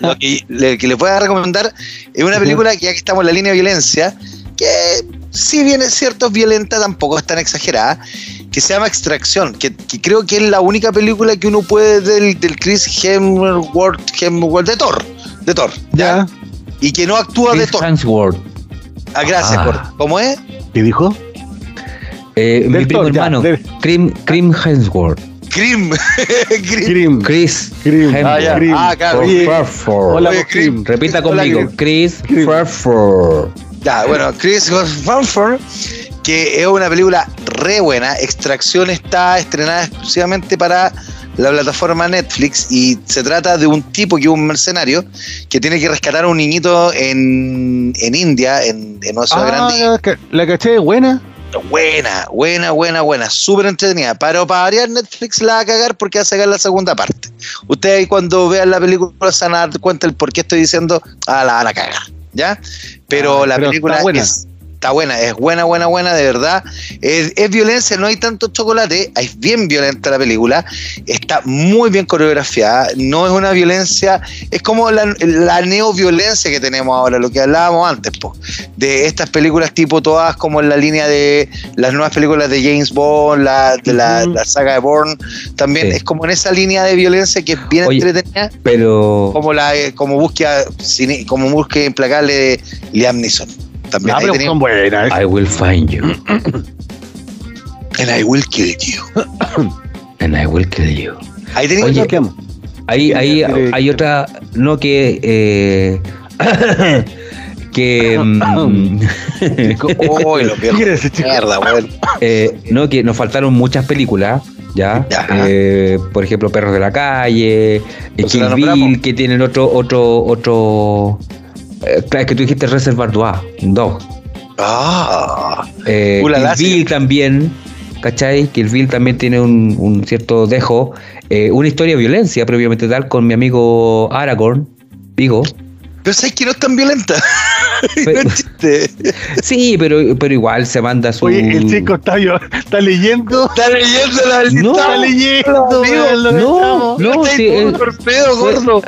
lo que le, que le pueda recomendar es una película que ya que estamos en la línea de violencia, que si bien es cierto es violenta, tampoco es tan exagerada, que se llama Extracción, que, que creo que es la única película que uno puede del, del Chris Hemsworth, Hemsworth de Thor, de Thor, Ya. y que no actúa de Chris Thor. Hemsworth. Ah, gracias, Ah. Cor- ¿Cómo es? ¿Qué dijo? Eh, mi primo Thor, ya, hermano, Krim, Krim Hemsworth. Grim. Grim. <laughs> Chris. Ah, ya. Ah, claro. Hola, Grim. Repita Hola, conmigo, Grim. Chris. Hemsworth. Ya, bueno, Chris Hemsworth, que es una película re buena. Extracción está estrenada exclusivamente para la plataforma Netflix y se trata de un tipo que es un mercenario que tiene que rescatar a un niñito en, en India, en, en una ciudad grande. Ah, ca- la caché buena. Buena, buena, buena, buena, súper entretenida. Pero para variar, Netflix la va a cagar porque va a sacar la segunda parte. Ustedes ahí cuando vean la película se van a dar cuenta el por qué estoy diciendo, ah, la van a cagar, ¿ya? Pero Ah, la pero película es- está buena, es buena, buena, buena, de verdad. Es, es violencia, no hay tanto chocolate, es bien violenta la película, está muy bien coreografiada, no es una violencia, es como la, la neoviolencia que tenemos ahora, lo que hablábamos antes, po, de estas películas tipo todas como en la línea de las nuevas películas de James Bond, la, de la, saga de Bourne, también Sí. es como en esa línea de violencia que es bien Oye, entretenida, Pero como la eh, como búsqueda como búsqueda implacable de Liam Neeson. También Ah, ahí pero tenía- son buenas. I will find you And I will kill you. <coughs> and I will kill you. Ahí tenía Oye. Ahí, ahí hay otra, no que eh, <coughs> que mm, <coughs> Uy, lo. Mierda, eh, no que nos faltaron muchas películas, ya, Ya. Eh, por ejemplo Perros de la calle, eh, Kill Bill, que tienen otro otro otro eh, claro, es que tú dijiste Reservoir Dogs, dos. Ah, Eh, Ulala, Kill. Bill también, ¿cachai? Kill Bill también tiene un, un cierto dejo. Eh, una historia de violencia, previamente tal, con mi amigo Aragorn, digo. Pero sabes que no es tan violenta. <laughs> Pero- no chiste. Sí, pero, pero igual se manda su. Oye, el chico está, está leyendo. Está leyendo la No, Está leyendo. amigo, no, estamos. no, sí, eh, torpedo, gordo.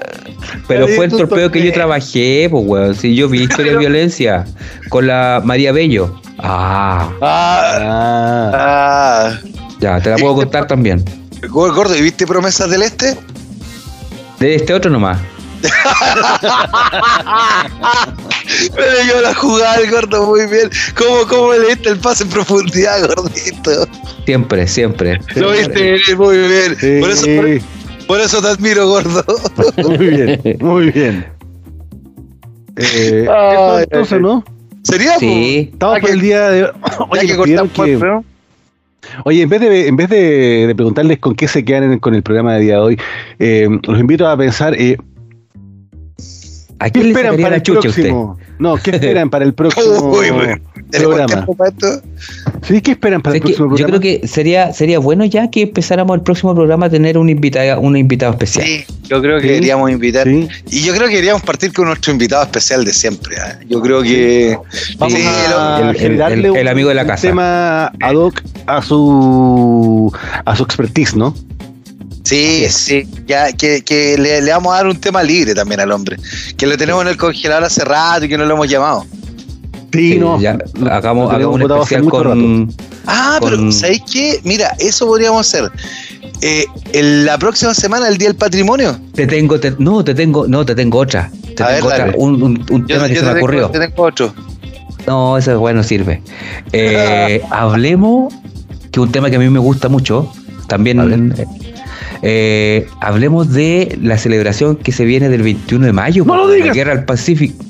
Pero fue el torpeo que yo trabajé, pues, weón. Si yo vi historia de violencia con la María Bello. Ah, Ah, Ah, ah. ya, te la puedo contar también. Gordo, ¿y viste Promesas del Este? De este otro nomás. <laughs> Pero yo la jugaba el gordo muy bien. ¿Cómo, cómo leíste el pase en profundidad, gordito? Siempre, siempre. Lo viste muy bien. sí. Por, eso, por, por eso te admiro, gordo. <laughs> Muy bien, muy bien. Eh, eso ay, entonces. ¿no? ¿Sería? Sí. Estamos Ah, por que- el día de Oye, que. Oye, en vez de, en vez de, de preguntarles con qué se quedan en- con el programa de día de hoy, eh, los invito a pensar, eh, ¿A ¿qué quién esperan para la el a usted? próximo? No, ¿qué esperan para el <laughs> próximo Uy, güey. ¿Tenemos programa? Sí, ¿qué esperan para el próximo yo programa? creo que sería, sería bueno ya que empezáramos el próximo programa a tener un invitado, un invitado especial. Sí, yo creo que Sí. deberíamos invitar. Sí. Y yo creo que deberíamos partir con nuestro invitado especial de siempre. ¿ah? Yo creo que. Vamos Sí, a el- el- generarle el- el un- amigo de la un casa. tema ad hoc a su a su expertise, ¿no? Sí, sí, ya que, que le, le vamos a dar un tema libre también al hombre, que lo tenemos en el congelador hace rato y que no lo hemos llamado. Sí, Sí, no. ya, hagamos, hagamos un con, Ah, pero ¿sabéis qué? Mira, eso podríamos hacer. Eh, en la próxima semana, el Día del Patrimonio. Te tengo, te- no, te tengo, no, te tengo otra. Te A ver, tengo otra, dale. un, un- un tema que se me te ocurrió. Tengo, te tengo otro. No, eso es bueno, sirve. <laughs> Eh, hablemos, que un tema que a mí me gusta mucho, también. Eh, hablemos de la celebración que se viene del 21 de mayo. ¡No lo la digas! Guerra al Pacífico.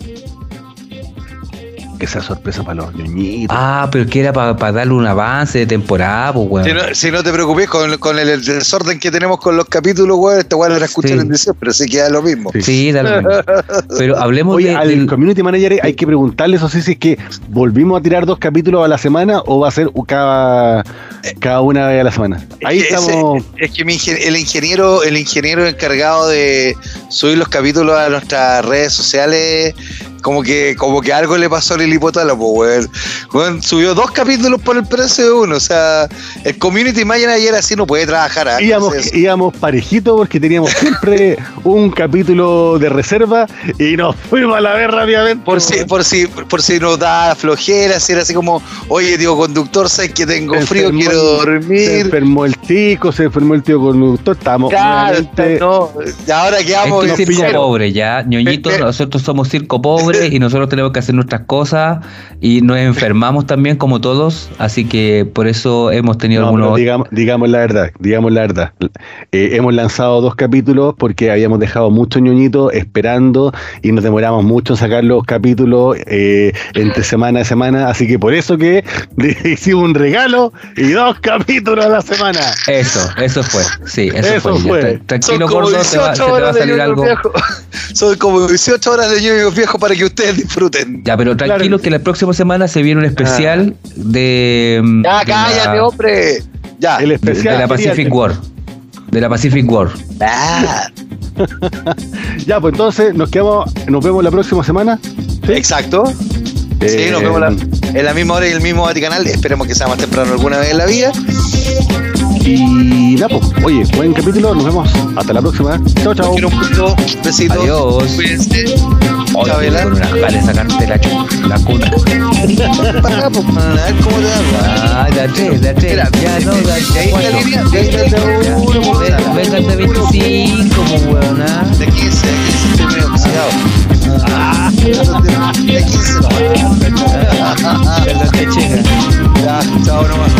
Esa sorpresa para los ñoñitos. Ah, pero que era para darle un avance de temporada, pues, weón. Si, no, si no te preocupes con, con el, el desorden que tenemos con los capítulos, weón, este weón lo escuchar Sí. en diciembre, así que da lo mismo. Sí. Sí, da lo <laughs> mismo. Pero hablemos Oye, de, al del- community manager hay que preguntarle eso sí, si es que volvimos a tirar dos capítulos a la semana o va a ser cada, cada una vez a la semana. Ahí Es que estamos. es que mi ingen- el ingeniero, el ingeniero encargado de subir los capítulos a nuestras redes sociales, como que, como que algo le pasó a la el hipotálamo, weón. Weón, subió dos capítulos por el precio de uno. O sea, el community manager ayer así no puede trabajar. ¿ah? Íbamos, Entonces, íbamos parejito porque teníamos siempre <laughs> un capítulo de reserva y nos fuimos a la ver rápidamente. por si, por si, por si nos da flojera, si era así como, oye, tío conductor, sabes que tengo Se frío, enfermó quiero el- Se dormir. enfermó el tico, se enfermó el tío conductor, estábamos Claro, nuevamente- no, y ahora quedamos Esto es circo pobre, ya. Ñoñito, Pe- pe- nosotros somos circo pobre y nosotros tenemos que hacer nuestras cosas y nos enfermamos también como todos, así que por eso hemos tenido No, algunos... digamos, digamos la verdad, digamos la verdad. Eh, hemos lanzado dos capítulos porque habíamos dejado muchos ñoñitos esperando y nos demoramos mucho en sacar los capítulos eh, entre semana a semana, así que por eso que <laughs> le hicimos un regalo y dos capítulos a la semana. Eso, eso fue, sí, eso, Eso fue. Tranquilo, como gordo, te va, 18 se te va a horas de salir algo. viejos. <laughs> Son como 18 horas de ñoños viejos para que ustedes disfruten. Ya, pero tranquilo Claro. Que la próxima semana se viene un especial de... Ya, de cállate, la- hombre. Ya. El de, especial. de la Pacific fíjate. War. De la Pacific War. Ah, <laughs> Ya, pues entonces nos quedamos, nos vemos la próxima semana. ¿sí? Exacto. Sí, Eh, nos vemos la- en la misma hora y el mismo Vaticanal. Esperemos que sea más temprano alguna vez en la vida. Y nada, pues, oye, buen capítulo, nos vemos. Hasta la próxima. Chao, chao. Quiero un punto. Besitos. Adiós. Cuídense. Hoy vale sacarte la, la cuna. Cómo te da. Ah, la 3, la Ya, no, la 3. Véngate 25. De 15, de 15, medio oxidado. De 15. Te. Ya, chao nomás.